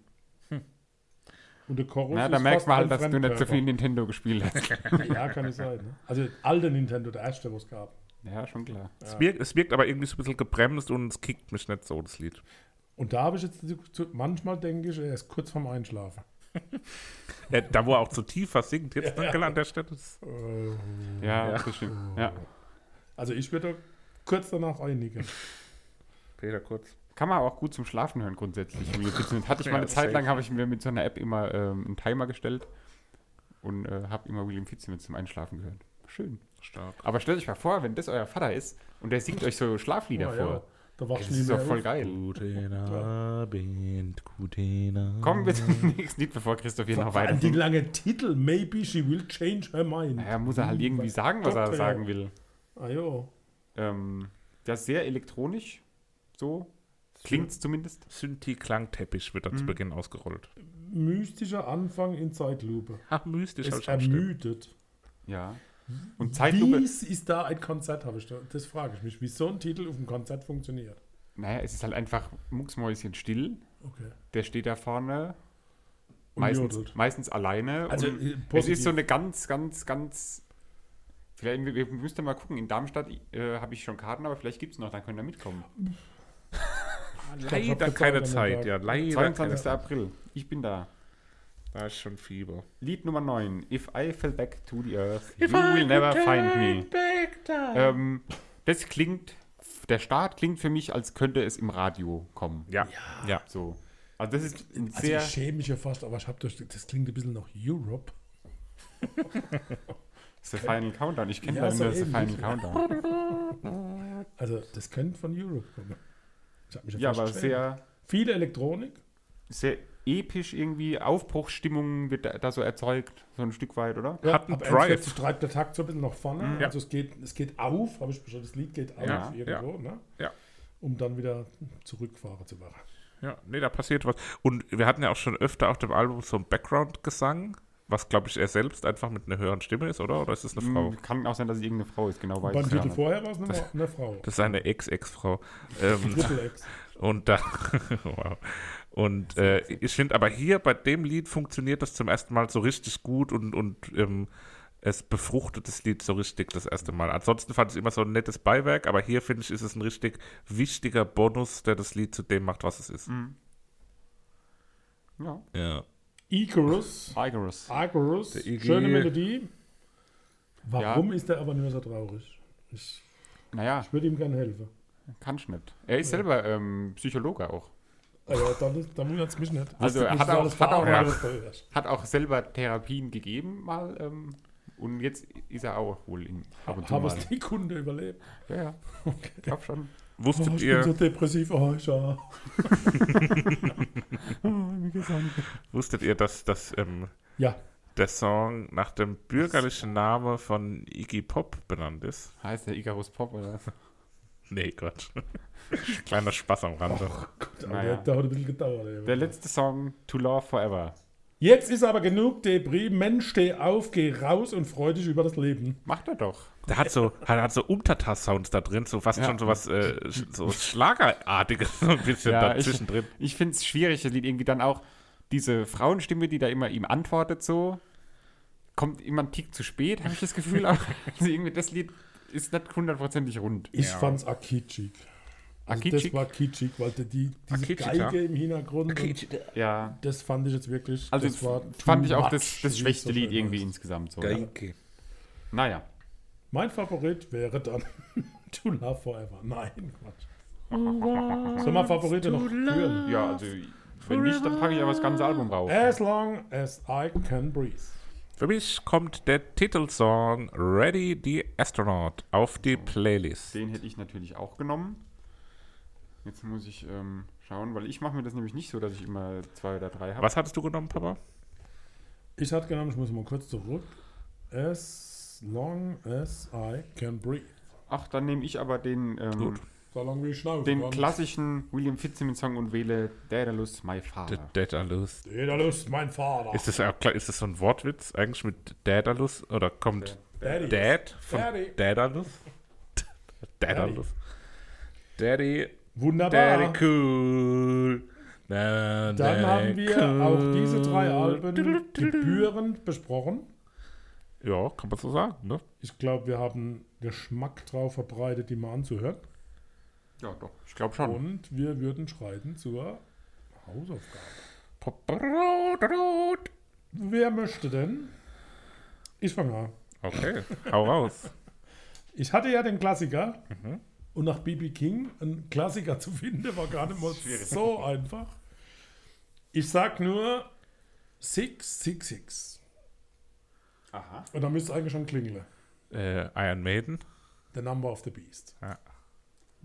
Und der Chorus Na, da ist man ein halt, dass du nicht so viel Nintendo gespielt hast. Ja, kann es sein. Ne? Also alte Nintendo, der erste, was es gab. ja, schon klar. Es, wirkt, es wirkt aber irgendwie so ein bisschen gebremst und es kickt mich nicht so, das Lied. Und da habe ich jetzt manchmal denke ich, er ist kurz vorm Einschlafen. Ja, da, wo er auch zu tief was singt, jetzt Ja. danke an der Stelle. Das- Äh, Ja, das stimmt. Ja. Also ich würde kurz danach einigen. Peter, kurz. Kann man auch gut zum Schlafen hören grundsätzlich. William Fitzsimmons. Hatte ich Ja, mal eine Zeit safe. lang, habe ich mir mit so einer App immer ähm, einen Timer gestellt und äh, habe immer William Fitzsimmons zum Einschlafen gehört. Schön. Stark. Aber stellt euch mal vor, wenn das euer Vater ist und der singt euch so Schlaflieder Oh, ja. vor. Da wachst Das du ist doch voll auf. geil. Guten Abend, guten Abend. Kommen wir zum nächsten Lied, bevor Christoph hier noch weiter allem die singt. lange Titel, Maybe she will change her mind. Naja, muss er halt irgendwie sagen, was er Gott, ja. sagen will. Ah jo. Ähm, das ist sehr elektronisch, so klingt es zumindest. Synthi-Klangteppich wird da zu Beginn ausgerollt. Mystischer Anfang in Zeitlupe. Ach, mystisch. Es auch stimmt. ermüdet. Ja. Und Zeitlupe, Wie ist da ein Konzert, habe ich da, das frage ich mich, wie so ein Titel auf dem Konzert funktioniert. naja, es ist halt einfach mucksmäuschen still. Okay. Der steht da vorne, meistens, meistens alleine. Also, und äh, es ist so eine ganz, ganz, ganz. Vielleicht wir, wir müssten mal gucken. In Darmstadt äh, habe ich schon Karten, aber vielleicht gibt es noch, dann könnt ihr mitkommen. Leider hab keine Zeit, ja. Leider 22. keine April. Ich bin da. Da ist schon Fieber. Lied Nummer 9. If I fell back to the earth, you will never find me. Ähm, das klingt, der Start klingt für mich, als könnte es im Radio kommen. Ja, ja. So. Also das ist ein Also sehr. ich schäme mich ja fast, aber ich habe das, das klingt ein bisschen nach Europe. Das ist der Final Countdown. Ich kenne Ja, ja, so nur das Final. Countdown. Also das könnte von Europe kommen. Ich hab mich Ja, aber geschämt. sehr, Viele Elektronik. sehr episch irgendwie. Aufbruchsstimmung wird da, da so erzeugt, so ein Stück weit, oder? Hat einen ab Drive. 41 treibt der Takt so ein bisschen nach vorne. Ja. Also es geht, es geht auf, habe ich schon das Lied geht auf Ja, irgendwo, ne? Ja. Um dann wieder zurückfahren zu machen. Ja, nee, da passiert was. Und wir hatten ja auch schon öfter auf dem Album so einen Background-Gesang, was, glaube ich, er selbst einfach mit einer höheren Stimme ist, oder? Oder ist es eine Frau? Mm, Kann auch sein, dass es irgendeine Frau ist, genau weiß Beim ich Titel vorher war es eine, eine Frau. Das ist eine Ex-Ex-Frau. Ähm, Triple X. und da, wow. Und äh, ich finde aber hier bei dem Lied funktioniert das zum ersten Mal so richtig gut und, und ähm, es befruchtet das Lied so richtig das erste Mal. Ansonsten fand ich es immer so ein nettes Beiwerk, aber hier finde ich, ist es ein richtig wichtiger Bonus, der das Lied zu dem macht, was es ist. Mhm. Ja. Ja. Icarus. Icarus. Icarus. Schöne Melodie. Warum ist er aber nicht mehr so traurig? Ich, Naja, ich würde ihm gerne helfen. kann ich nicht. Er ist selber ähm, Psychologe auch. Ah ja, dann, dann wundert es mich nicht. Also er hat auch- hat auch- ja. Hat auch selber Therapien gegeben mal. Ähm, und jetzt ist er auch wohl in, ab und zu Haben mal. es die Kunde überlebt? Ja, ja. Ich glaube schon. Oh, Wusstet ich ihr, bin so depressiv. Oh, ich, ja. wusstet ihr, dass, dass ähm, ja, der Song nach dem bürgerlichen Namen von Iggy Pop benannt ist? Heißt der Icarus Pop oder was? Nee, Quatsch. Kleiner Spaß am Rande. Gut, aber Naja. der, der hat ein bisschen gedauert. ey. Der letzte Song, To Love Forever. Jetzt ist aber genug Debris. Mensch, steh auf, geh raus und freu dich über das Leben. Macht er doch. Der hat so, hat, hat so Umtata-Sounds da drin, so fast Ja. schon so was äh, so Schlagerartiges so ein bisschen Ja, ich- dazwischen drin. Ich finde es schwierig, das Lied irgendwie dann auch diese Frauenstimme, die da immer ihm antwortet, so kommt immer ein Tick zu spät, habe ich das Gefühl. auch. also irgendwie das Lied ist nicht hundertprozentig rund. Ich Ja. fand's akitschig. Also? Das war kitschig, weil die, die, diese Akitschig, Geige ja. im Hintergrund. Und Ja. das fand ich jetzt wirklich. Also das war fand ich auch das, das schwächste so Lied irgendwie heißt. insgesamt so. Geige. Naja. Mein Favorit wäre dann To Love Forever. Nein, Quatsch. Soll mal Favorite noch führen? Ja, also wenn nicht, dann packe ich aber das ganze Album rauf. As long as I can breathe. Für mich kommt der Titelsong Ready the Astronaut auf die Playlist. Den hätte ich natürlich auch genommen. Jetzt muss ich ähm, schauen, weil ich mache mir das nämlich nicht so, dass ich immer zwei oder drei habe. Was hattest du genommen, Papa? Ich hatte genommen, ich muss mal kurz zurück. As long as I can breathe. Ach, dann nehme ich aber den, ähm. So lange wie ich schnauze. den klassischen William Fitzsimmons Song und wähle Daedalus, My The Father. Daedalus. Daedalus, mein Vater. Ist das, ist das so ein Wortwitz eigentlich mit Daedalus? Oder kommt Daddy. Dad von Daddy. Daedalus? Daedalus. Daddy, Wunderbar. Daddy cool. Na, Dann Daddy haben wir cool. auch diese drei Alben gebührend besprochen. Ja, kann man so sagen, ne? Ich glaube, wir haben Geschmack drauf verbreitet, die mal anzuhören. Ja, doch, ich glaube schon. Und wir würden schreiten zur Hausaufgabe. Wer möchte denn? Ich fange an. Okay, hau raus. Ich hatte ja den Klassiker. Mhm. Und nach BB King einen Klassiker zu finden, war gar nicht mal so einfach. Ich sag nur 666. Aha. Und da müsste eigentlich schon klingeln. Äh, Iron Maiden. The Number of the Beast. Ja.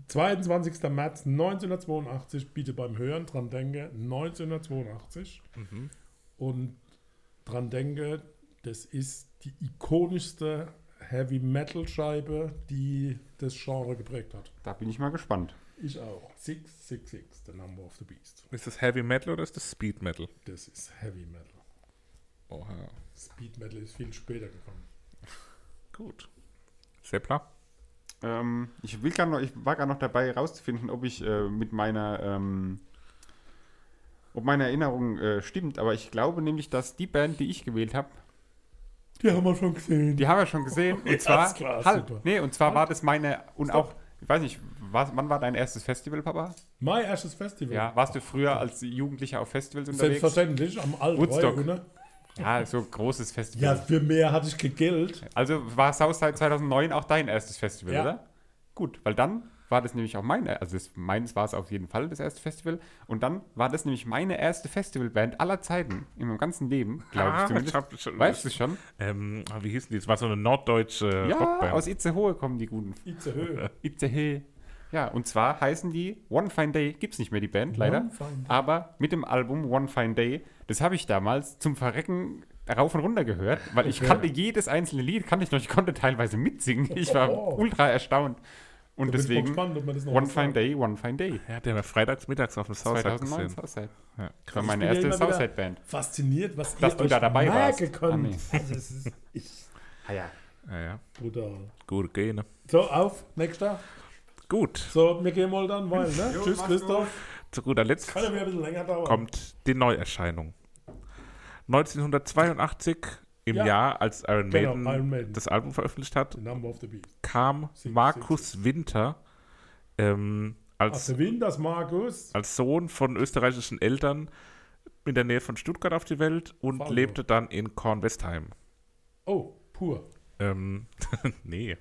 22. März 1982, bitte beim Hören dran denke, 1982. Mhm. Und dran denke, das ist die ikonischste Heavy Metal Scheibe, die das Genre geprägt hat. Da bin ich mal gespannt. Ich auch. 666, The Number of the Beast. Ist das Heavy Metal oder ist das Speed Metal? Das ist Heavy Metal. Oha. Speed Metal ist viel später gekommen. Gut. Seppler? Ähm, ich will gar noch, ich war gerade noch dabei herauszufinden, ob ich äh, mit meiner, ähm, ob meine Erinnerung äh, stimmt, aber ich glaube nämlich, dass die Band, die ich gewählt habe, Die haben wir schon gesehen. die haben wir schon gesehen. Und Ja, zwar, ist klar, halt, super. nee, und zwar war das meine, und Stopp. auch, ich weiß nicht, was, wann war dein erstes Festival, Papa? mein erstes Festival. Ja, warst du früher als Jugendlicher auf Festivals unterwegs? Selbstverständlich, am Altroy, Woodstock. oder? Ja, so großes Ja, Festival. für mehr hatte ich kein Geld. Also war Southside 2009 auch dein erstes Festival, Ja. oder? Gut, weil dann war das nämlich auch meine, also das, meins war es auf jeden Fall das erste Festival. Und dann war das nämlich meine erste Festivalband aller Zeiten in meinem ganzen Leben, glaube ich Ah, zumindest. ich hab schon- weißt du schon? Ähm, wie hießen die? Es war so eine norddeutsche ja, Rockband. aus Itzehoe kommen die guten. Itzehoe. Itzehoe. Ja, und zwar heißen die One Fine Day, gibt es nicht mehr die Band, leider. One Fine Day. Aber mit dem Album One Fine Day, das habe ich damals zum Verrecken rauf und runter gehört, weil ich Okay. kannte jedes einzelne Lied, kannte ich noch, ich konnte teilweise mitsingen. Ich war Oh. ultra erstaunt. Und Da deswegen gespannt, ob man das noch One Fine. Day, One Fine Day. ja, der war freitags mittags auf dem Southside 2009 gesehen. Southside. Ja. Das war Ich meine erste Southside-Band. Fasziniert, was Dass ihr du euch da dabei warst. merken könnt. Ah. Also, es ist ich, Ah ja. Ja, ja. brutal. Gute Gene. So, auf, nächster. Gut. So, wir gehen mal dann, weil, ne? Jo, Tschüss, Christoph. Zu guter Letzt Kann ja wieder ein bisschen länger dauern. kommt die Neuerscheinung. 1982, im Ja. Jahr, als Iron Genau, Maiden, Iron Maiden. das Album veröffentlicht hat, kam Sing- Markus Winter ähm, Ach, als, Wind, das Markus. als Sohn von österreichischen Eltern in der Nähe von Stuttgart auf die Welt und Falco. lebte dann in Kornwestheim. Oh, pur. Ähm, nee.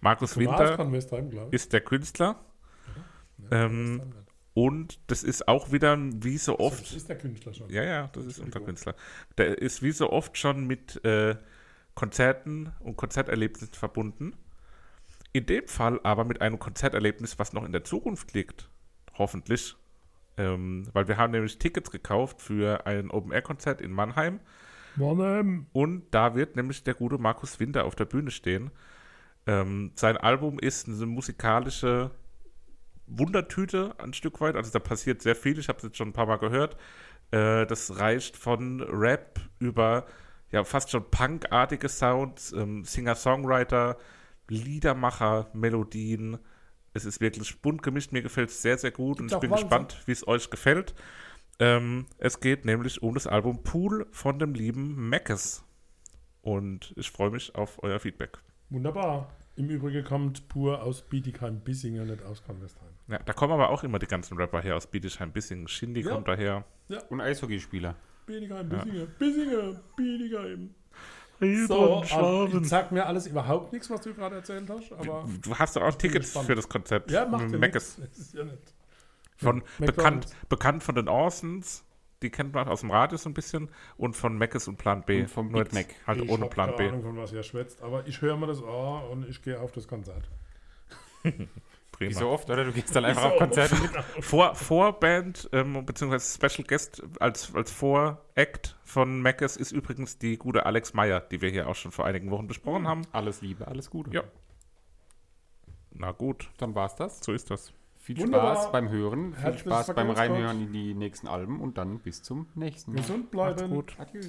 Markus Winter ist der Künstler ähm, und das ist auch wieder wie so Das oft. ist der Künstler schon. Ja, ja, das ist unser. Künstler. Der ist wie so oft schon mit äh, Konzerten und Konzerterlebnissen verbunden. In dem Fall aber mit einem Konzerterlebnis, was noch in der Zukunft liegt. Hoffentlich. Ähm, weil wir haben nämlich Tickets gekauft für ein Open-Air-Konzert in Mannheim. Mann, Und da wird nämlich der gute Markus Winter auf der Bühne stehen. Ähm, sein Album ist eine musikalische Wundertüte ein Stück weit. Also da passiert sehr viel. Ich habe es jetzt schon ein paar Mal gehört. Äh, das reicht von Rap über ja fast schon punkartige Sounds, ähm, Singer-Songwriter, Liedermacher, Melodien. Es ist wirklich bunt gemischt. Mir gefällt es sehr, sehr gut. Gibt's und ich bin Walzer? gespannt, wie es euch gefällt. Ähm, es geht nämlich um das Album Pool von dem lieben Mackes. Und ich freue mich auf euer Feedback. wunderbar. Im Übrigen kommt pur aus Bietigheim-Bissingen, nicht aus Kornwestheim. Ja, da kommen aber auch immer die ganzen Rapper her aus Bietigheim, Bissingen. Shindy Ja. kommt daher. Und Eishockeyspieler. Bietigheim, Bissingen, Bissingen, Bietigheim. So, also, ich sag mir alles überhaupt nichts, was du gerade erzählt hast, aber Du hast doch auch Tickets gespannt. für das Konzert. ja, macht ja Meckes. ja. Von Ja, bekannt, bekannt von den Orsons, die kennt man aus dem Radio so ein bisschen, und von Meckes und Plan B. Und vom Nur Big Mac. Halt ich ohne Plan keine B. Ahnung, von was ihr schwätzt, aber ich höre mir das an und ich gehe auf das Konzert. Prima. Wie so oft, oder? Du gehst dann einfach So auf Konzerte mit. Vor, Vorband, ähm, beziehungsweise Special Guest als, als Voract von Meckes ist übrigens die gute Alex Meyer, die wir hier auch schon vor einigen Wochen besprochen haben. Alles Liebe, alles Gute. Ja. Na gut, Dann war's das. so ist das. Viel Wunderbar. Spaß beim Hören, viel Herzliches Spaß beim Reinhören in die nächsten Alben und dann bis zum nächsten Mal. Gesund bleiben. Macht's gut. Adieu.